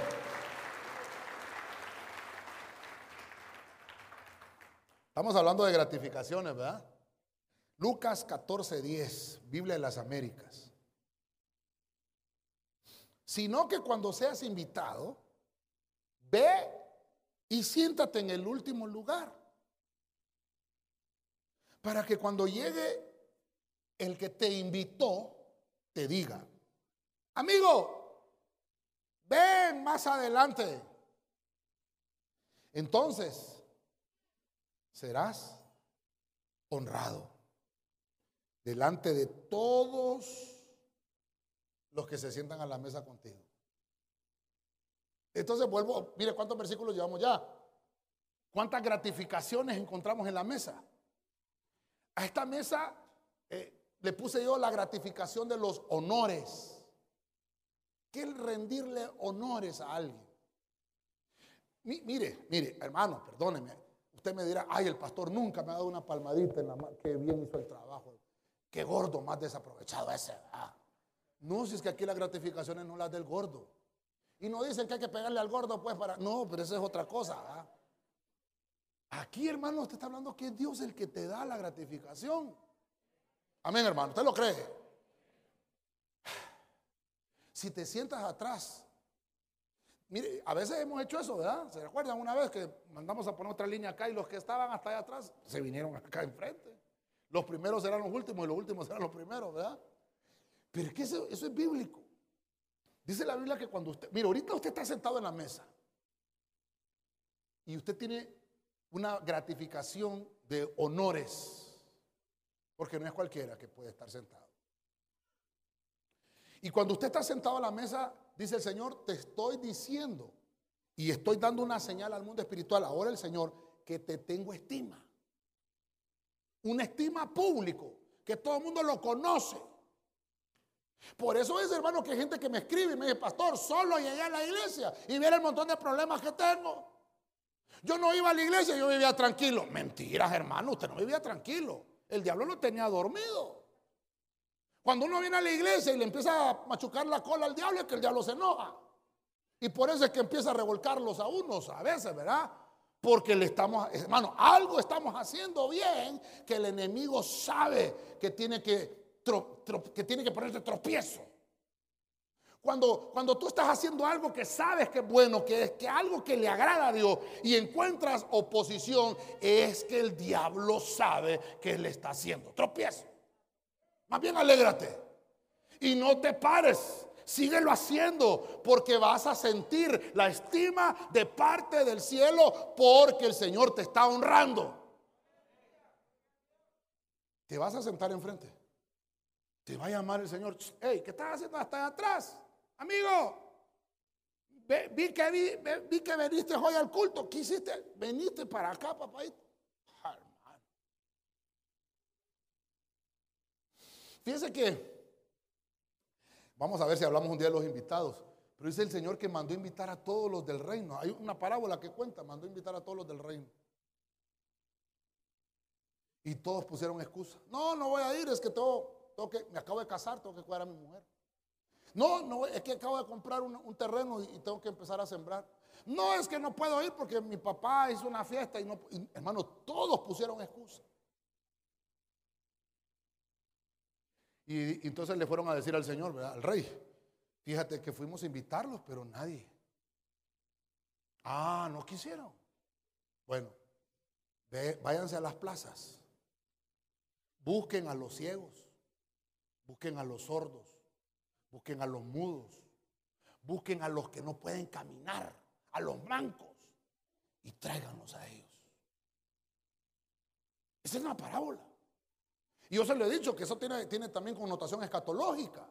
Estamos hablando de gratificaciones, ¿verdad? Lucas 14, 10, Biblia de las Américas. Sino que cuando seas invitado, ve y siéntate en el último lugar. Para que cuando llegue el que te invitó, te diga, amigo, ven más adelante. Entonces, serás honrado delante de todos los que se sientan a la mesa contigo. Entonces vuelvo, mire cuántos versículos llevamos ya. ¿Cuántas gratificaciones encontramos en la mesa? A esta mesa eh, le puse yo la gratificación de los honores. ¿Qué rendirle honores a alguien? mire, mire, hermano, perdóneme. Usted me dirá, ay, el pastor nunca me ha dado una palmadita en la mano. Qué bien hizo el trabajo. Qué gordo más desaprovechado ese. No, si es que aquí las gratificaciones no las del gordo. Y no dicen que hay que pegarle al gordo, pues para. No, pero eso es otra cosa. Aquí, hermano, usted está hablando que es Dios el que te da la gratificación. Amén, hermano. ¿Usted lo cree? Si te sientas atrás Mire, a veces hemos hecho eso, ¿verdad? ¿Se recuerdan una vez que mandamos a poner otra línea acá y los que estaban hasta allá atrás se vinieron acá enfrente? Los primeros eran los últimos y los últimos eran los primeros, ¿verdad? Pero es que eso, es bíblico. Dice la Biblia que cuando usted, mire, ahorita usted está sentado en la mesa y usted tiene una gratificación de honores, porque no es cualquiera que puede estar sentado. Y cuando usted está sentado a la mesa, dice el Señor, te estoy diciendo y estoy dando una señal al mundo espiritual, ahora el Señor, que te tengo estima. Una estima público, que todo el mundo lo conoce. Por eso es, hermano, que hay gente que me escribe y me dice, pastor, solo llegué a la iglesia y mira el montón de problemas que tengo. Yo no iba a la iglesia, yo vivía tranquilo. Mentiras, hermano, usted no vivía tranquilo. El diablo lo tenía dormido. Cuando uno viene a la iglesia y le empieza a machucar la cola al diablo, es que el diablo se enoja. Y por eso es que empieza a revolcarlos a unos a veces, ¿verdad? Porque le estamos, hermano, algo estamos haciendo bien que el enemigo sabe que tiene que, que, tiene que ponerte tropiezo. Cuando, cuando tú estás haciendo algo que sabes que es bueno, que es que algo que le agrada a Dios y encuentras oposición, es que el diablo sabe que le está haciendo tropiezo. Más bien alégrate. Y no te pares. Síguelo haciendo porque vas a sentir la estima de parte del cielo porque el Señor te está honrando. Te vas a sentar enfrente. Te va a llamar el Señor. Hey, ¿qué estás haciendo hasta atrás? Amigo, vi, que, vi, que veniste hoy al culto. ¿Qué hiciste? Veniste para acá, papá. Fíjense que, vamos a ver si hablamos un día de los invitados, pero dice el Señor que mandó invitar a todos los del reino. Hay una parábola que cuenta, mandó invitar a todos los del reino. Y todos pusieron excusa. No, no voy a ir, es que tengo, que, me acabo de casar, tengo que cuidar a mi mujer. No, no, es que acabo de comprar un, terreno y, tengo que empezar a sembrar. No, es que no puedo ir porque mi papá hizo una fiesta y no, hermano, todos pusieron excusa. Y, entonces le fueron a decir al Señor, al rey, fíjate que fuimos a invitarlos, pero nadie. Ah, no quisieron. Bueno, váyanse a las plazas, busquen a los ciegos, busquen a los sordos, busquen a los mudos, busquen a los que no pueden caminar, a los mancos, y tráiganlos a ellos. Esa es una parábola. Y yo se lo he dicho que eso tiene, tiene también connotación escatológica.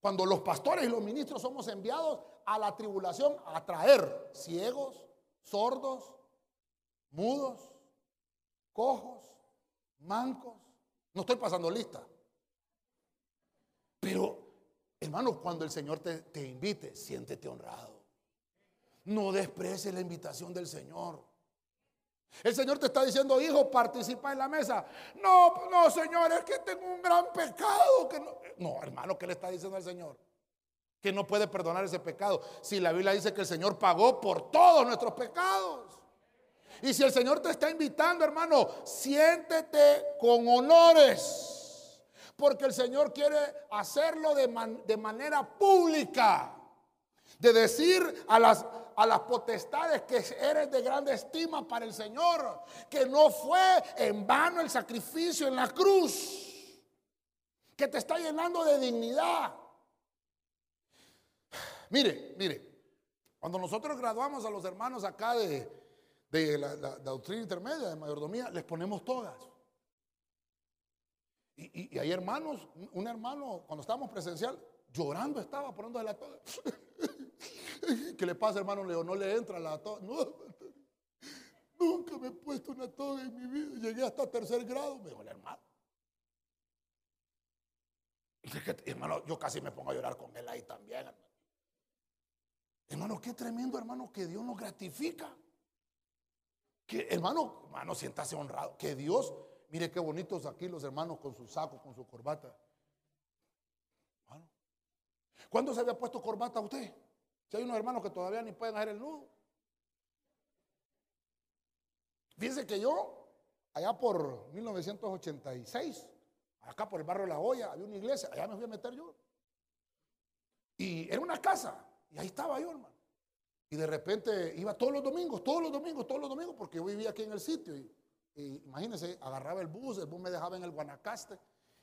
Cuando los pastores y los ministros somos enviados a la tribulación a traer ciegos, sordos, mudos, cojos, mancos. No estoy pasando lista. Pero, hermano, cuando el Señor te, te invite, siéntete honrado. No desprecies la invitación del Señor. El Señor te está diciendo, hijo, participa en la mesa. No, no, Señor, es que tengo un gran pecado. Que no. no, hermano, ¿qué le está diciendo al Señor? Que no puede perdonar ese pecado. Si la Biblia dice que el Señor pagó por todos nuestros pecados. Y si el Señor te está invitando, hermano, siéntete con honores. Porque el Señor quiere hacerlo de, de manera pública. De decir a las, a las potestades que eres de grande estima para el Señor. Que no fue en vano el sacrificio en la cruz. Que te está llenando de dignidad. Mire, mire. Cuando nosotros graduamos a los hermanos acá de, de la, doctrina intermedia de mayordomía, les ponemos todas. Y, hay hermanos, un hermano, cuando estábamos presencial, llorando estaba poniendo la toga. ¿Qué le pasa, hermano Leo? No le entra la toga. nunca me he puesto una toga en mi vida. Llegué hasta tercer grado, me dijo el hermano. hermano, yo casi me pongo a llorar con él ahí también, hermano. Hermano, qué tremendo, hermano, que Dios nos gratifica. Que hermano, hermano, siéntase honrado. Que Dios, mire qué bonitos aquí los hermanos con su saco, con su corbata. ¿Cuándo se había puesto corbata usted? Si hay unos hermanos que todavía ni pueden hacer el nudo. Fíjense que yo, allá por 1986, acá por el barrio La Hoya, había una iglesia, allá me fui a meter yo. Y era una casa, y ahí estaba yo, hermano. Y de repente iba todos los domingos, todos los domingos, todos los domingos, porque yo vivía aquí en el sitio. Y, imagínense, agarraba el bus, el bus me dejaba en el Guanacaste.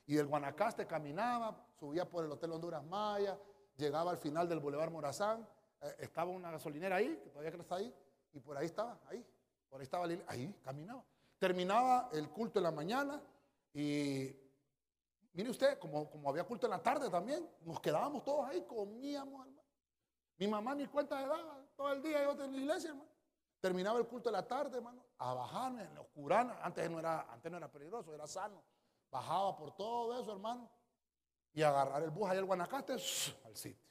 Y del Guanacaste caminaba, subía por el Hotel Honduras Maya, llegaba al final del Boulevard Morazán. Eh, estaba una gasolinera ahí, que todavía está ahí, y por ahí estaba, ahí, por ahí estaba, ahí caminaba. Terminaba el culto en la mañana y mire usted, como, como había culto en la tarde también, nos quedábamos todos ahí, comíamos, hermano. Mi mamá ni cuenta de daba todo el día yo en la iglesia, hermano. Terminaba el culto de la tarde, hermano, a bajarme en la oscurana. Antes no era, antes no era peligroso, era sano. Bajaba por todo eso, hermano. Y agarrar el bus ahí al Guanacaste al sitio.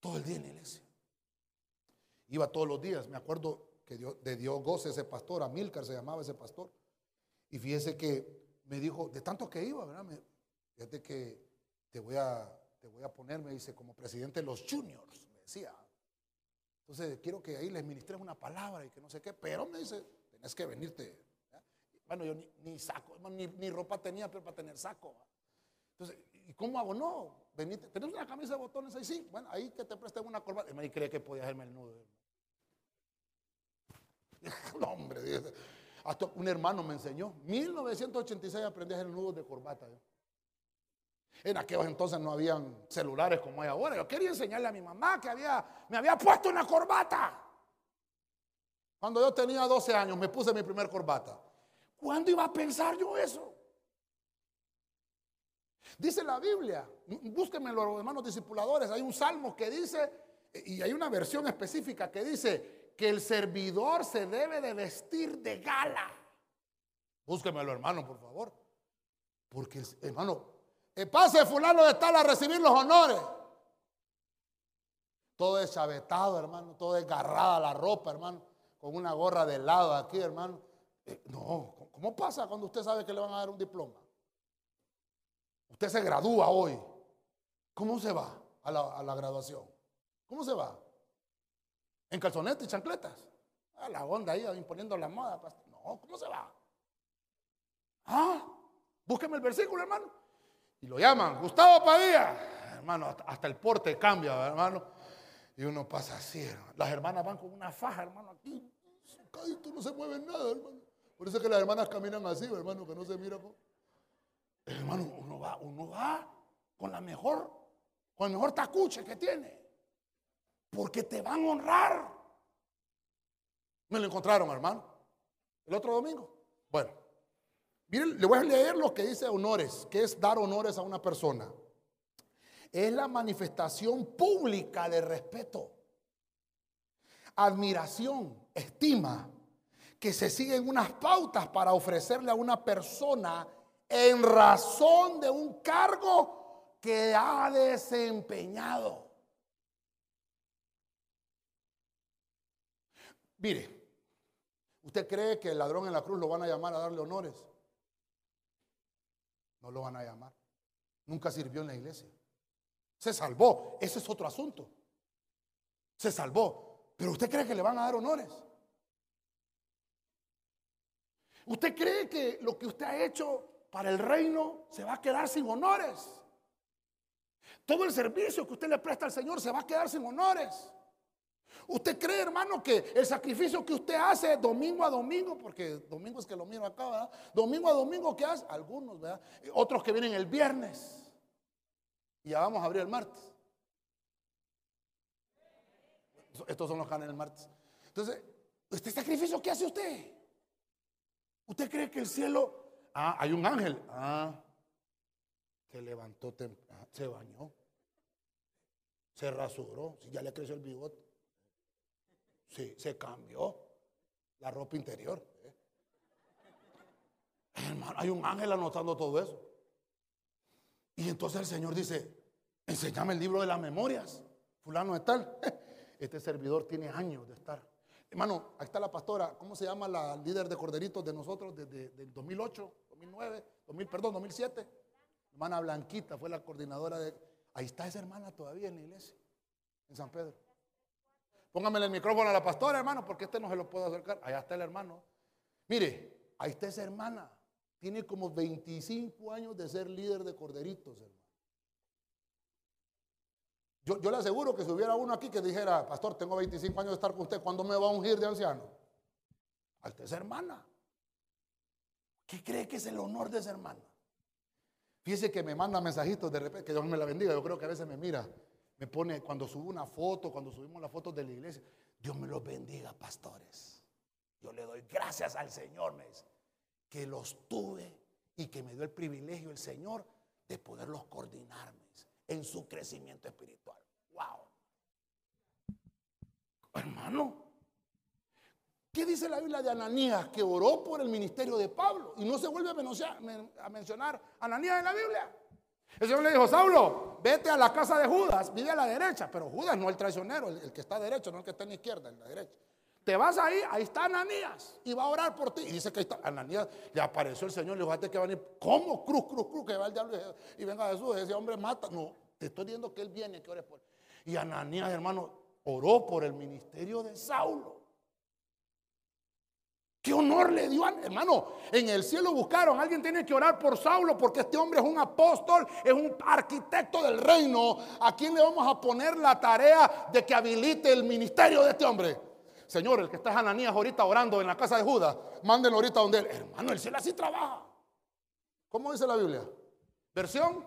Todo el día en la iglesia. Iba todos los días. Me acuerdo que Dios, de Dios goce ese pastor, Amílcar se llamaba ese pastor. Y fíjese que me dijo, de tanto que iba, ¿verdad? fíjate que te voy a, te voy a poner, me dice, como presidente de los juniors, me decía. Entonces quiero que ahí les ministres una palabra y que no sé qué, pero me dice, tenés que venirte. Bueno, yo ni, saco, ni, ropa tenía pero para tener saco. Entonces, ¿y cómo hago? No, venite, ¿tenés una camisa de botones ahí? Sí, bueno, ahí que te presten una corbata. Y cree que podía hacerme el nudo. no, hombre, hasta un hermano me enseñó. 1986 aprendí a hacer el nudo de corbata. En aquellos entonces no habían celulares como hay ahora. Yo quería enseñarle a mi mamá que había, me había puesto una corbata. Cuando yo tenía 12 años me puse mi primer corbata. ¿Cuándo iba a pensar yo eso? Dice la Biblia, búsquenme los hermanos discipuladores, hay un salmo que dice, y hay una versión específica que dice que el servidor se debe de vestir de gala. Búsquenmelo hermano, por favor. Porque, hermano, el pase fulano de tal a recibir los honores. Todo es chavetado, hermano, todo desgarrada la ropa, hermano, con una gorra de lado aquí, hermano. Eh, no, ¿cómo pasa cuando usted sabe que le van a dar un diploma? Usted se gradúa hoy. ¿Cómo se va a la, graduación? ¿Cómo se va? ¿En calzonetas y chancletas? A la onda ahí imponiendo la moda. No, ¿cómo se va? Ah, búsqueme el versículo, hermano. Y lo llaman, Gustavo Padilla. Hermano, hasta el porte cambia, hermano. Y uno pasa así, Las hermanas van con una faja, hermano, aquí. no se mueve nada, hermano. Por eso es que las hermanas caminan así, hermano, que no se mira. Hermano, uno va, uno va con la mejor, con el mejor tacuche que tiene. Porque te van a honrar. Me lo encontraron, hermano. El otro domingo. Miren, le voy a leer lo que dice honores, que es dar honores a una persona. Es la manifestación pública de respeto, admiración, estima, que se siguen unas pautas para ofrecerle a una persona en razón de un cargo que ha desempeñado. Mire, ¿usted cree que el ladrón en la cruz lo van a llamar a darle honores? No lo van a llamar. Nunca sirvió en la iglesia. Se salvó. Ese es otro asunto. Se salvó. Pero usted cree que le van a dar honores. ¿Usted cree que lo que usted ha hecho para el reino se va a quedar sin honores? Todo el servicio que usted le presta al Señor se va a quedar sin honores. ¿Usted cree, hermano, que el sacrificio que usted hace domingo a domingo, porque domingo es que lo miro acá, ¿verdad? Domingo a domingo, ¿qué hace? Algunos, ¿verdad? Otros que vienen el viernes. Y ya vamos a abrir el martes. Estos son los canales del martes. Entonces, ¿este sacrificio qué hace usted? ¿Usted cree que el cielo... Ah, hay un ángel. Ah, se levantó, ah, se bañó, se rasuró, ya le creció el bigote. Sí, se cambió la ropa interior. ¿eh? Hermano, hay un ángel anotando todo eso. Y entonces el Señor dice, enséñame el libro de las memorias. Fulano de tal. Este servidor tiene años de estar. Hermano, ahí está la pastora. ¿Cómo se llama la líder de corderitos de nosotros desde el 2008, 2009, 2000, perdón, 2007? Hermana Blanquita fue la coordinadora de... Ahí está esa hermana todavía en la iglesia, en San Pedro. Póngame el micrófono a la pastora, hermano, porque este no se lo puedo acercar. Allá está el hermano. Mire, ahí está esa hermana. Tiene como 25 años de ser líder de corderitos, hermano. Yo, yo le aseguro que si hubiera uno aquí que dijera, pastor, tengo 25 años de estar con usted, ¿cuándo me va a ungir de anciano? A usted es hermana. ¿Qué cree que es el honor de esa hermana? Fíjese que me manda mensajitos de repente, que Dios me la bendiga. Yo creo que a veces me mira me pone, cuando subo una foto, cuando subimos las fotos de la iglesia, Dios me los bendiga, pastores. Yo le doy gracias al Señor, me dice, que los tuve y que me dio el privilegio el Señor de poderlos coordinarme en su crecimiento espiritual. Wow. Hermano, ¿qué dice la Biblia de Ananías que oró por el ministerio de Pablo? Y no se vuelve a mencionar, a mencionar Ananías en la Biblia. El Señor le dijo, Saulo, vete a la casa de Judas, vive a la derecha, pero Judas no el traicionero, el, que está derecho, no el que está en la izquierda, en la derecha. Te vas ahí, ahí está Ananías y va a orar por ti. Y dice que ahí está Ananías, le apareció el Señor, le dijo, que va a venir, ¿cómo? Cruz, cruz, cruz, que va el diablo y venga Jesús, ese hombre mata. No, te estoy diciendo que él viene, que ores por él. Y Ananías, hermano, oró por el ministerio de Saulo. ¿Qué honor le dio, hermano? En el cielo buscaron, alguien tiene que orar por Saulo porque este hombre es un apóstol, es un arquitecto del reino. ¿A quién le vamos a poner la tarea de que habilite el ministerio de este hombre? Señor, el que está en Ananías ahorita orando en la casa de Judas, mándenlo ahorita donde él. Hermano, el cielo así trabaja. ¿Cómo dice la Biblia? ¿Versión?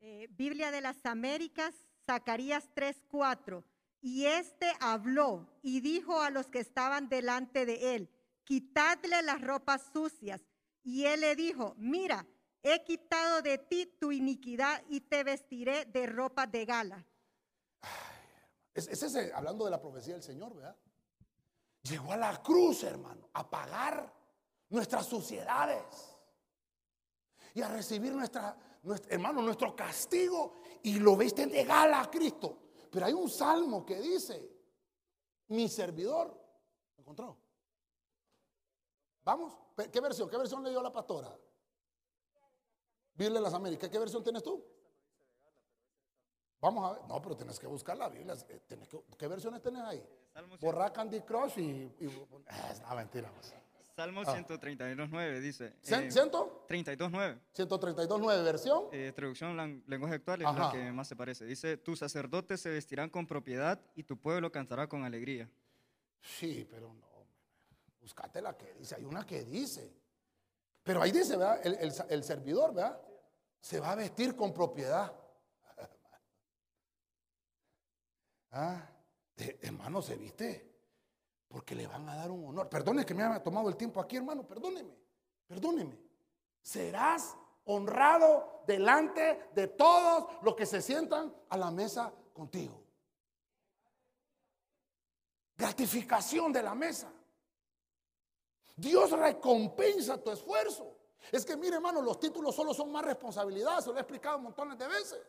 Eh, Biblia de las Américas, Zacarías 3:4. Y este habló y dijo a los que estaban delante de él quitadle las ropas sucias. Y él le dijo, mira, he quitado de ti tu iniquidad y te vestiré de ropa de gala. Es, ese, hablando de la profecía del Señor, ¿verdad? Llegó a la cruz, hermano, a pagar nuestras suciedades y a recibir nuestra, hermano, nuestro castigo y lo viste de gala a Cristo. Pero hay un salmo que dice, mi servidor, ¿encontró? Vamos, ¿qué versión? ¿Qué versión le dio la pastora? Biblia de las Américas. ¿Qué versión tienes tú? Vamos a ver. No, pero tienes que buscar la Biblia. Eh, ¿Qué versiones tenés ahí? Borrar Candy Crush y. y ah, mentira. Pues. Salmo 132.9 ah. dice. ¿Ciento? 32.9. 132.9 versión. Eh, traducción lenguaje actual es la que más se parece. Dice, tus sacerdotes se vestirán con propiedad y tu pueblo cantará con alegría. Sí, pero no. Buscate la que dice, hay una que dice. Pero ahí dice, ¿verdad? El, servidor, ¿verdad? Se va a vestir con propiedad. ah, hermano, se viste. Porque le van a dar un honor. Perdone que me haya tomado el tiempo aquí, hermano. Perdóneme. Perdóneme. Serás honrado delante de todos los que se sientan a la mesa contigo. Gratificación de la mesa. Dios recompensa tu esfuerzo. Es que mire, hermano, los títulos solo son más responsabilidad, se lo he explicado montones de veces.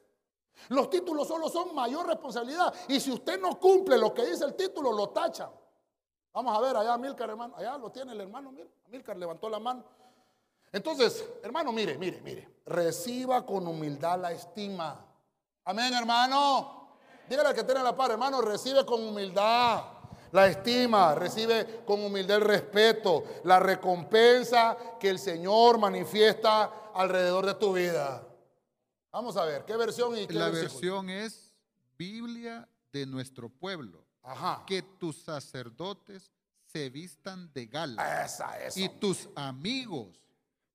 Los títulos solo son mayor responsabilidad. Y si usted no cumple lo que dice el título, lo tachan. Vamos a ver allá, Milcar, hermano. Allá lo tiene el hermano. Milcar levantó la mano. Entonces, hermano, mire, mire, mire. Reciba con humildad la estima. Amén, hermano. Dígale al que tiene la par, hermano, recibe con humildad la estima, recibe con humildad el respeto, la recompensa que el Señor manifiesta alrededor de tu vida. Vamos a ver, ¿qué versión y qué La versión es Biblia de nuestro pueblo. Ajá. Que tus sacerdotes se vistan de gala. Esa, esa. Y tus amigos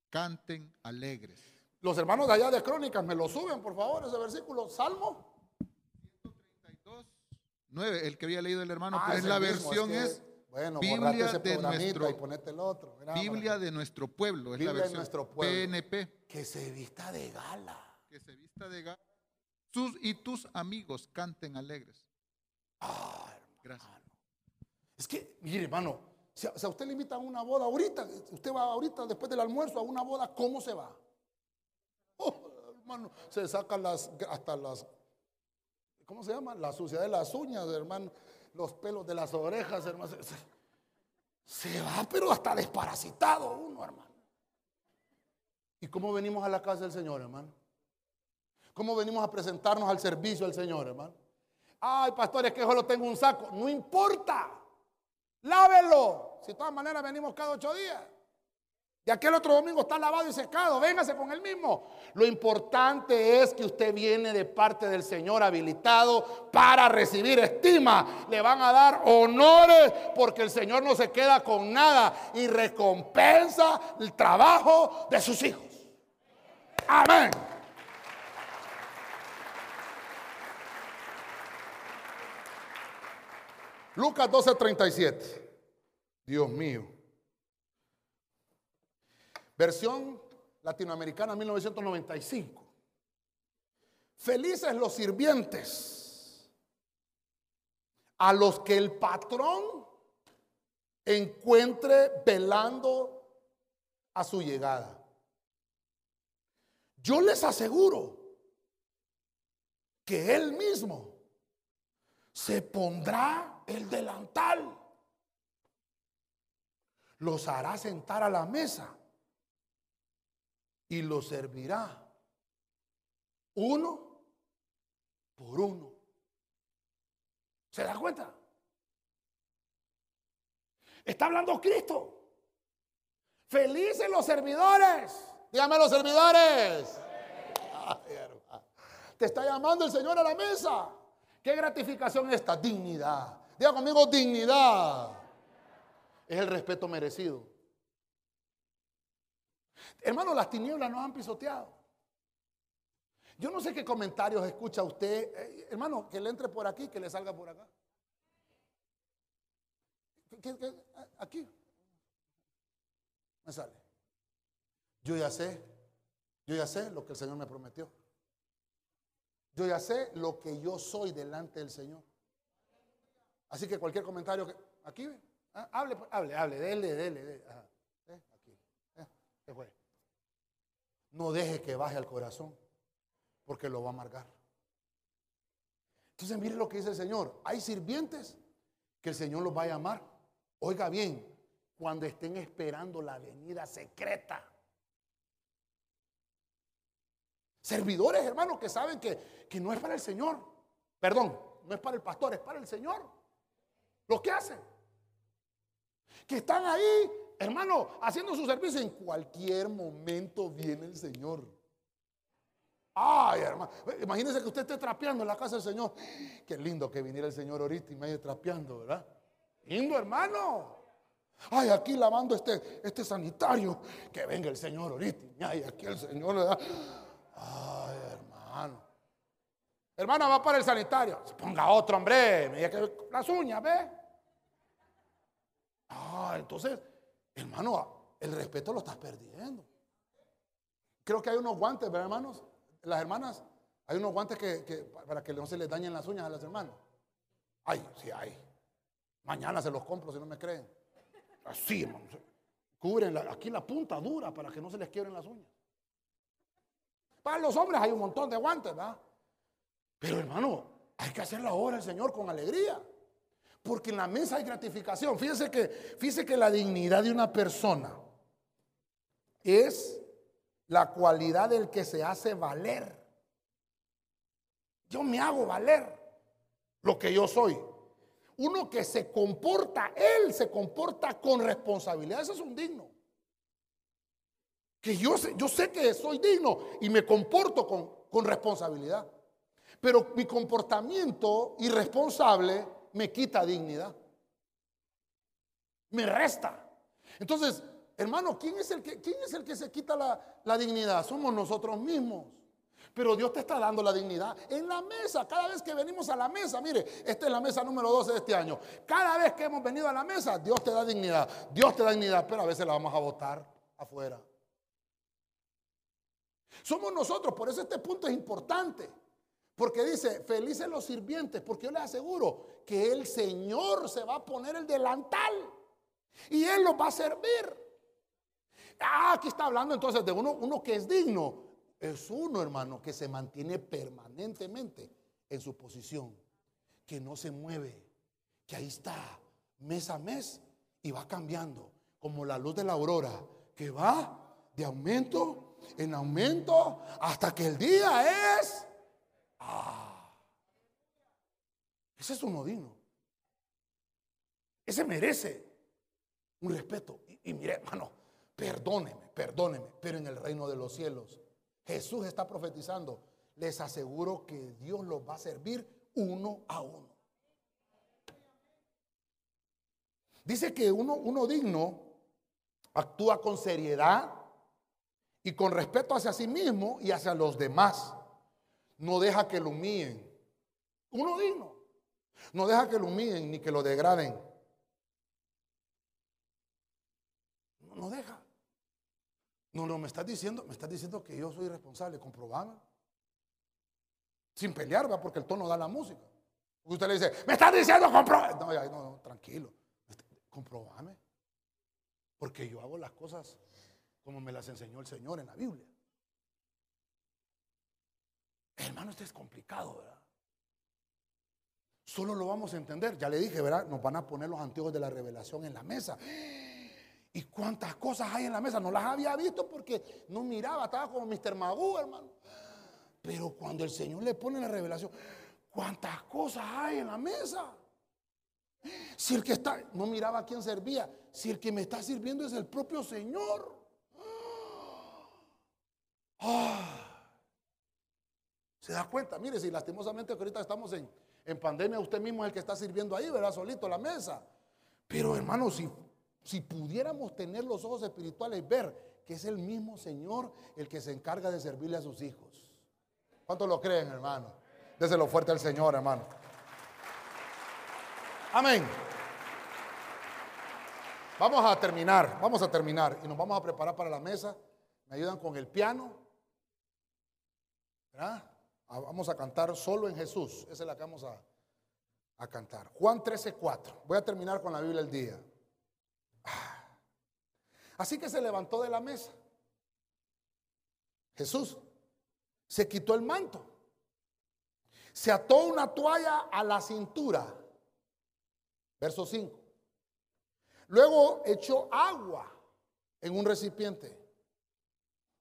canten alegres. Los hermanos de allá de Crónicas, me lo suben, por favor, ese versículo. Salmo 9, el que había leído el hermano, ah, la versión es, Biblia de nuestro el otro. Biblia de nuestro pueblo, es la versión de nuestro pueblo. PNP. Que se vista de gala. Que se vista de gala. Sus, y tus amigos canten alegres. Ah, Gracias. Es que, mire, hermano, si a, usted le invita a una boda ahorita, usted va ahorita después del almuerzo a una boda, ¿cómo se va? Oh, hermano, se sacan las, hasta las ¿cómo se llama? La suciedad de las uñas, hermano, los pelos de las orejas, hermano. Se, va, pero hasta desparasitado uno, hermano. ¿Y cómo venimos a la casa del Señor, hermano? ¿Cómo venimos a presentarnos al servicio del Señor, hermano? Ay, pastor, es que solo tengo un saco. No importa. Lávelo. Si de todas maneras venimos cada ocho días. Y aquel otro domingo está lavado y secado. Véngase con el mismo. Lo importante es que usted viene de parte del Señor habilitado para recibir estima. Le van a dar honores porque el Señor no se queda con nada y recompensa el trabajo de sus hijos. Amén. Lucas 12:37. Dios mío. Versión latinoamericana 1995. Felices los sirvientes a los que el patrón encuentre velando a su llegada. Yo les aseguro que él mismo se pondrá el delantal, los hará sentar a la mesa y lo servirá uno por uno. ¿Se da cuenta? Está hablando Cristo. Felices los servidores. Dígame los servidores. Te está llamando el Señor a la mesa. ¿Qué gratificación esta? Dignidad. Diga conmigo dignidad. Es el respeto merecido. Hermano, las tinieblas nos han pisoteado. Yo no sé qué comentarios escucha usted. Eh, hermano, que le entre por aquí, que le salga por acá. Aquí. Me sale. Yo ya sé. Yo ya sé lo que el Señor me prometió. Yo ya sé lo que yo soy delante del Señor. Así que cualquier comentario que. Aquí, ah, hable, hable, hable, dele, dele, dele. ¿Eh? Aquí. ¿Eh? ¿Qué fue? No deje que baje al corazón, porque lo va a amargar. Entonces mire lo que dice el Señor. Hay sirvientes que el Señor los va a llamar. Oiga bien, cuando estén esperando la venida secreta. Servidores, hermanos, que saben que, que no es para el Señor. Perdón, no es para el pastor, es para el Señor. Lo que hacen. Que están ahí hermano, haciendo su servicio, en cualquier momento viene el Señor. Ay, hermano, imagínese que usted esté trapeando en la casa del Señor. Qué lindo que viniera el Señor ahorita y me vaya trapeando, ¿verdad? Lindo, hermano. Ay, aquí lavando este, este sanitario. Que venga el Señor ahorita. Ay, aquí el Señor. Ay, hermano. Hermana, va para el sanitario. Ponga otro, hombre. Me que las uñas, ¿ve? Ah, entonces Hermano, el respeto lo estás perdiendo. Creo que hay unos guantes, ¿verdad, hermanos? Las hermanas, hay unos guantes que, para que no se les dañen las uñas a las hermanas. Ay, sí hay. Mañana se los compro si no me creen. Así, hermano. cubren aquí la punta dura para que no se les quiebren las uñas. Para los hombres hay un montón de guantes, ¿verdad? Pero hermano, hay que hacer la obra del Señor con alegría. Porque en la mesa hay gratificación. Fíjese que, fíjese que la dignidad de una persona es la cualidad del que se hace valer. Yo me hago valer lo que yo soy. Uno que se comporta, él se comporta con responsabilidad. Ese es un digno. Que yo sé, yo sé que soy digno y me comporto con, con responsabilidad. Pero mi comportamiento irresponsable me quita dignidad. Me resta. Entonces, hermano, ¿quién es el que, quién es el que se quita la, la dignidad? Somos nosotros mismos. Pero Dios te está dando la dignidad en la mesa. Cada vez que venimos a la mesa, mire, esta es la mesa número 12 de este año. Cada vez que hemos venido a la mesa, Dios te da dignidad. Dios te da dignidad, pero a veces la vamos a votar afuera. Somos nosotros, por eso este punto es importante. Porque dice, felices los sirvientes, porque yo les aseguro que el Señor se va a poner el delantal y Él los va a servir. Ah, aquí está hablando entonces de uno, uno que es digno. Es uno, hermano, que se mantiene permanentemente en su posición, que no se mueve, que ahí está, mes a mes, y va cambiando, como la luz de la aurora, que va de aumento en aumento hasta que el día es Ah, ese es un odino. Ese merece un respeto. Y, mire, hermano, perdóneme, perdóneme, pero en el reino de los cielos, Jesús está profetizando. Les aseguro que Dios los va a servir uno a uno. Dice que uno, uno digno actúa con seriedad y con respeto hacia sí mismo y hacia los demás no deja que lo humillen. Uno digno. No deja que lo humillen ni que lo degraden. No, deja. No, no, me estás diciendo, me estás diciendo que yo soy responsable, comprobame. Sin pelear, va, porque el tono da la música. Usted le dice, me estás diciendo comprobame. No, no, no, tranquilo. Comprobame. Porque yo hago las cosas como me las enseñó el Señor en la Biblia. Hermano, esto es complicado, ¿verdad? Solo lo vamos a entender. Ya le dije, ¿verdad? Nos van a poner los antiguos de la revelación en la mesa. ¿Y cuántas cosas hay en la mesa? No las había visto porque no miraba, estaba como Mr. Magoo, hermano. Pero cuando el Señor le pone la revelación, ¿cuántas cosas hay en la mesa? Si el que está, no miraba a quién servía, si el que me está sirviendo es el propio Señor. ¡Ah! ¿Se da cuenta? Mire, si lastimosamente ahorita estamos en, en pandemia, usted mismo es el que está sirviendo ahí, ¿verdad? Solito la mesa. Pero hermano, si, si pudiéramos tener los ojos espirituales, ver que es el mismo Señor el que se encarga de servirle a sus hijos. ¿Cuántos lo creen, hermano? Déselo fuerte al Señor, hermano. Amén. Vamos a terminar, vamos a terminar y nos vamos a preparar para la mesa. Me ayudan con el piano. ¿Verdad? Vamos a cantar solo en Jesús. Esa es la que vamos a, a cantar. Juan 13, 4. Voy a terminar con la Biblia el día. Ah. Así que se levantó de la mesa. Jesús se quitó el manto. Se ató una toalla a la cintura. Verso 5. Luego echó agua en un recipiente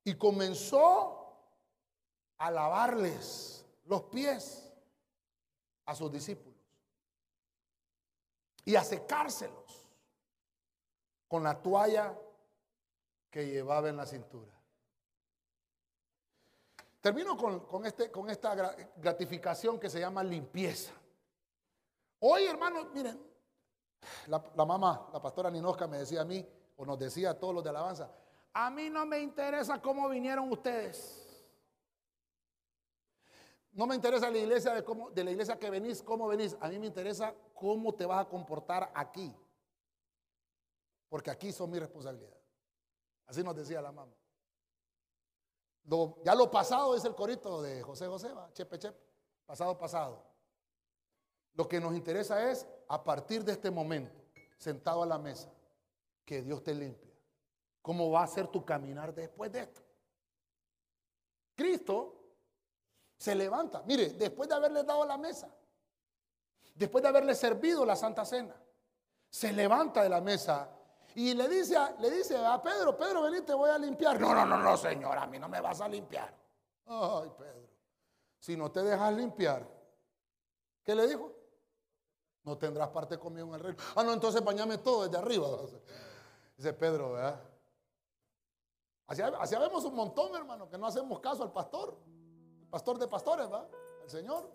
y comenzó a lavarles los pies a sus discípulos y a secárselos con la toalla que llevaba en la cintura. Termino con, este, con esta gratificación que se llama limpieza. Hoy, hermanos, miren, la, la mamá, la pastora Ninosca me decía a mí, o nos decía a todos los de alabanza, a mí no me interesa cómo vinieron ustedes. No me interesa la iglesia de, cómo, de la iglesia que venís, cómo venís. A mí me interesa cómo te vas a comportar aquí. Porque aquí son mi responsabilidad. Así nos decía la mamá. ya lo pasado es el corito de José José, va, chepe, chepe. Pasado, pasado. Lo que nos interesa es, a partir de este momento, sentado a la mesa, que Dios te limpie, cómo va a ser tu caminar después de esto. Cristo se levanta, mire, después de haberle dado la mesa, después de haberle servido la Santa Cena, se levanta de la mesa y le dice, a, le dice a Pedro, Pedro, vení, te voy a limpiar. No, no, no, no, señor, a mí no me vas a limpiar. Ay, Pedro, si no te dejas limpiar, ¿qué le dijo? No tendrás parte conmigo en el reino. Ah, no, entonces bañame todo desde arriba. Dice Pedro, ¿verdad? Así, vemos un montón, hermano, que no hacemos caso al pastor. Pastor de pastores, ¿va? El Señor.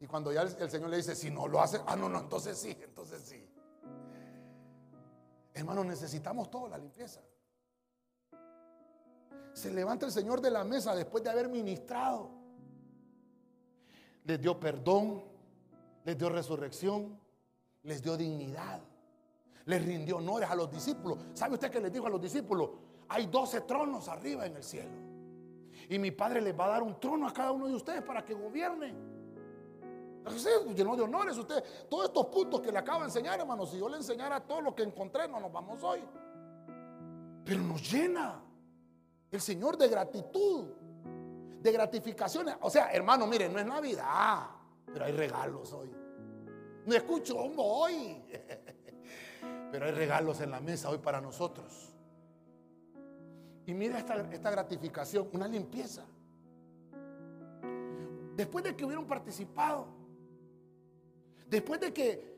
Y cuando ya el Señor le dice, si no lo hace, ah, no, no, entonces sí, entonces sí. Hermanos, necesitamos toda la limpieza. Se levanta el Señor de la mesa después de haber ministrado. Les dio perdón, les dio resurrección, les dio dignidad, les rindió honores a los discípulos. ¿Sabe usted qué les dijo a los discípulos? Hay doce tronos arriba en el cielo. Y mi Padre les va a dar un trono a cada uno de ustedes para que gobiernen llenó de honores usted. Todos estos puntos que le acabo de enseñar, hermano, si yo le enseñara todo lo que encontré, no nos vamos hoy. Pero nos llena el Señor de gratitud, de gratificaciones. O sea, hermano, mire, no es Navidad, pero hay regalos hoy. No escucho hoy, pero hay regalos en la mesa hoy para nosotros. Y mira esta, esta gratificación, una limpieza. Después de que hubieron participado, Después de que...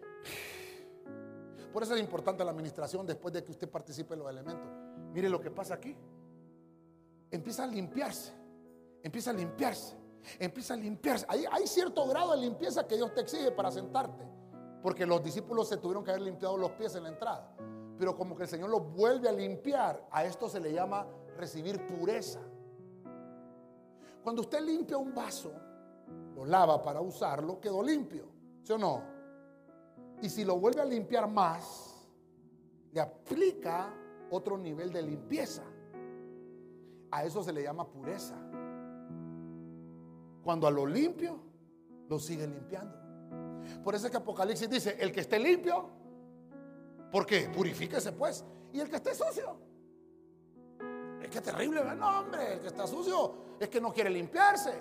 Por eso es importante la administración después de que usted participe en los elementos. Mire lo que pasa aquí. Empieza a limpiarse. Empieza a limpiarse. Empieza a limpiarse. Hay, hay cierto grado de limpieza que Dios te exige para sentarte. Porque los discípulos se tuvieron que haber limpiado los pies en la entrada. Pero como que el Señor los vuelve a limpiar, a esto se le llama recibir pureza. Cuando usted limpia un vaso, lo lava para usarlo, quedó limpio. ¿Sí o no? Y si lo vuelve a limpiar más, le aplica otro nivel de limpieza. A eso se le llama pureza. Cuando a lo limpio, lo sigue limpiando. Por eso es que Apocalipsis dice, el que esté limpio, ¿por qué? Purifíquese pues. Y el que esté sucio. Es que terrible, no hombre, el que está sucio es que no quiere limpiarse.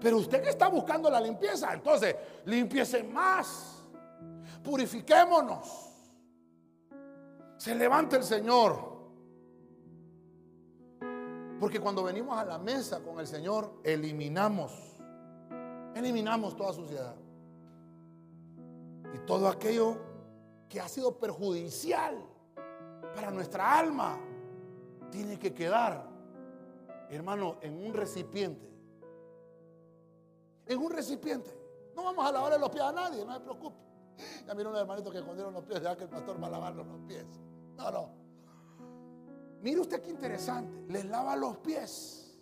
Pero usted que está buscando la limpieza, entonces limpiese más. Purifiquémonos. Se levanta el Señor. Porque cuando venimos a la mesa con el Señor, eliminamos, eliminamos toda suciedad. Y todo aquello que ha sido perjudicial para nuestra alma, tiene que quedar, hermano, en un recipiente en un recipiente. No vamos a lavarle los pies a nadie, no se preocupe. Ya miró un hermanito que escondieron los pies, ya que el pastor va a lavarle los pies. No, no. Mire usted qué interesante. Les lava los pies.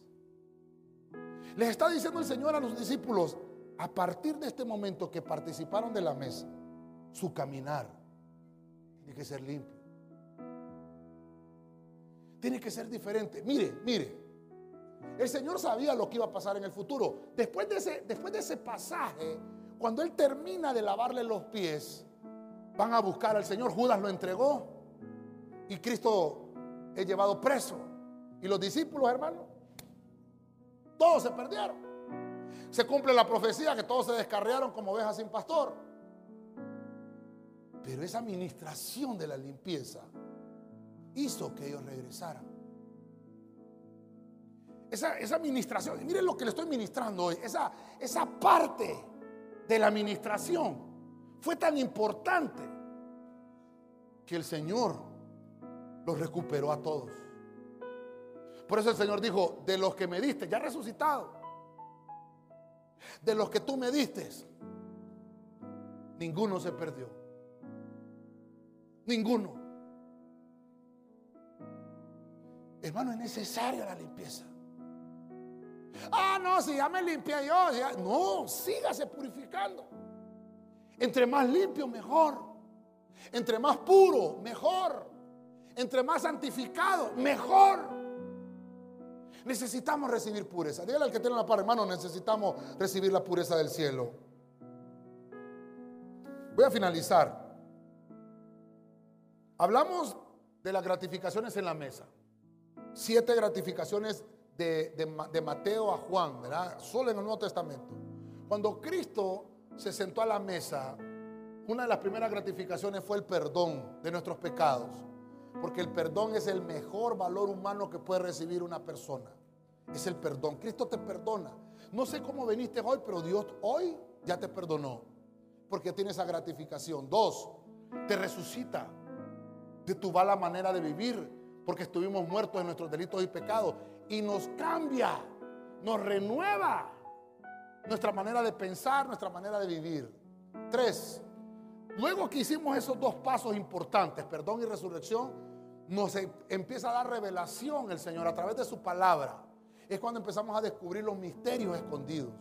Les está diciendo el Señor a los discípulos, a partir de este momento que participaron de la mesa, su caminar tiene que ser limpio. Tiene que ser diferente. Mire, mire. El Señor sabía lo que iba a pasar en el futuro. Después de ese, después de ese pasaje, cuando Él termina de lavarle los pies, van a buscar al Señor. Judas lo entregó y Cristo es llevado preso. Y los discípulos, hermanos, todos se perdieron. Se cumple la profecía que todos se descarriaron como ovejas sin pastor. Pero esa administración de la limpieza hizo que ellos regresaran. Esa, esa administración, miren lo que le estoy ministrando hoy, esa, esa parte de la administración fue tan importante que el Señor los recuperó a todos. Por eso el Señor dijo, de los que me diste, ya resucitado, de los que tú me diste, ninguno se perdió. Ninguno. Hermano, es necesaria la limpieza. Ah, no, si ya me limpié yo. No, sígase purificando. Entre más limpio, mejor. Entre más puro, mejor. Entre más santificado, mejor. Necesitamos recibir pureza. Dígale al que tiene la par, hermano, necesitamos recibir la pureza del cielo. Voy a finalizar. Hablamos de las gratificaciones en la mesa. Siete gratificaciones de, de Mateo a Juan, ¿verdad? Solo en el Nuevo Testamento. Cuando Cristo se sentó a la mesa, una de las primeras gratificaciones fue el perdón de nuestros pecados. Porque el perdón es el mejor valor humano que puede recibir una persona. Es el perdón. Cristo te perdona. No sé cómo viniste hoy, pero Dios hoy ya te perdonó. Porque tiene esa gratificación. Dos, te resucita de tu mala manera de vivir. Porque estuvimos muertos en nuestros delitos y pecados. Y nos cambia, nos renueva nuestra manera de pensar, nuestra manera de vivir. Tres, luego que hicimos esos dos pasos importantes, perdón y resurrección, nos em, empieza a dar revelación el Señor a través de su palabra. Es cuando empezamos a descubrir los misterios escondidos,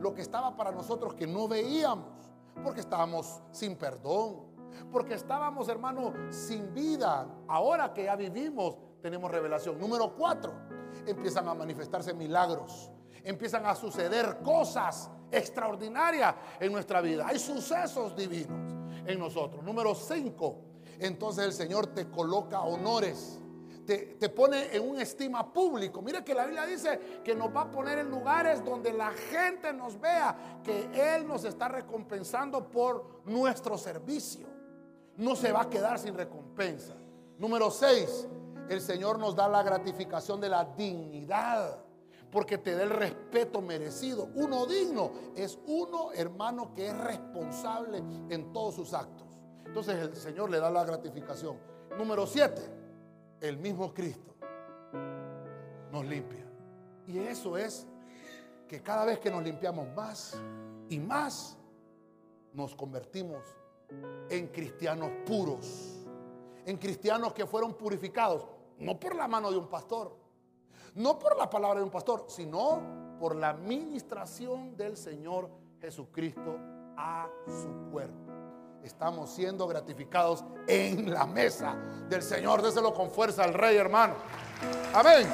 lo que estaba para nosotros que no veíamos, porque estábamos sin perdón, porque estábamos, hermano, sin vida. Ahora que ya vivimos, tenemos revelación. Número cuatro, empiezan a manifestarse milagros empiezan a suceder cosas extraordinarias en nuestra vida. Hay sucesos divinos en nosotros. Número cinco, entonces el Señor te coloca honores. Te, te, pone en un estima público. Mire que la Biblia dice que nos va a poner en lugares donde la gente nos vea que Él nos está recompensando por nuestro servicio. No se va a quedar sin recompensa. Número seis, el Señor nos da la gratificación de la dignidad porque te da el respeto merecido. Uno digno es uno, hermano, que es responsable en todos sus actos. Entonces el Señor le da la gratificación. Número siete, el mismo Cristo nos limpia. Y eso es que cada vez que nos limpiamos más y más, nos convertimos en cristianos puros, en cristianos que fueron purificados, no por la mano de un pastor, no por la palabra de un pastor, sino por la administración del Señor Jesucristo a su cuerpo. Estamos siendo gratificados en la mesa del Señor. Déselo con fuerza al Rey, hermano. Amén.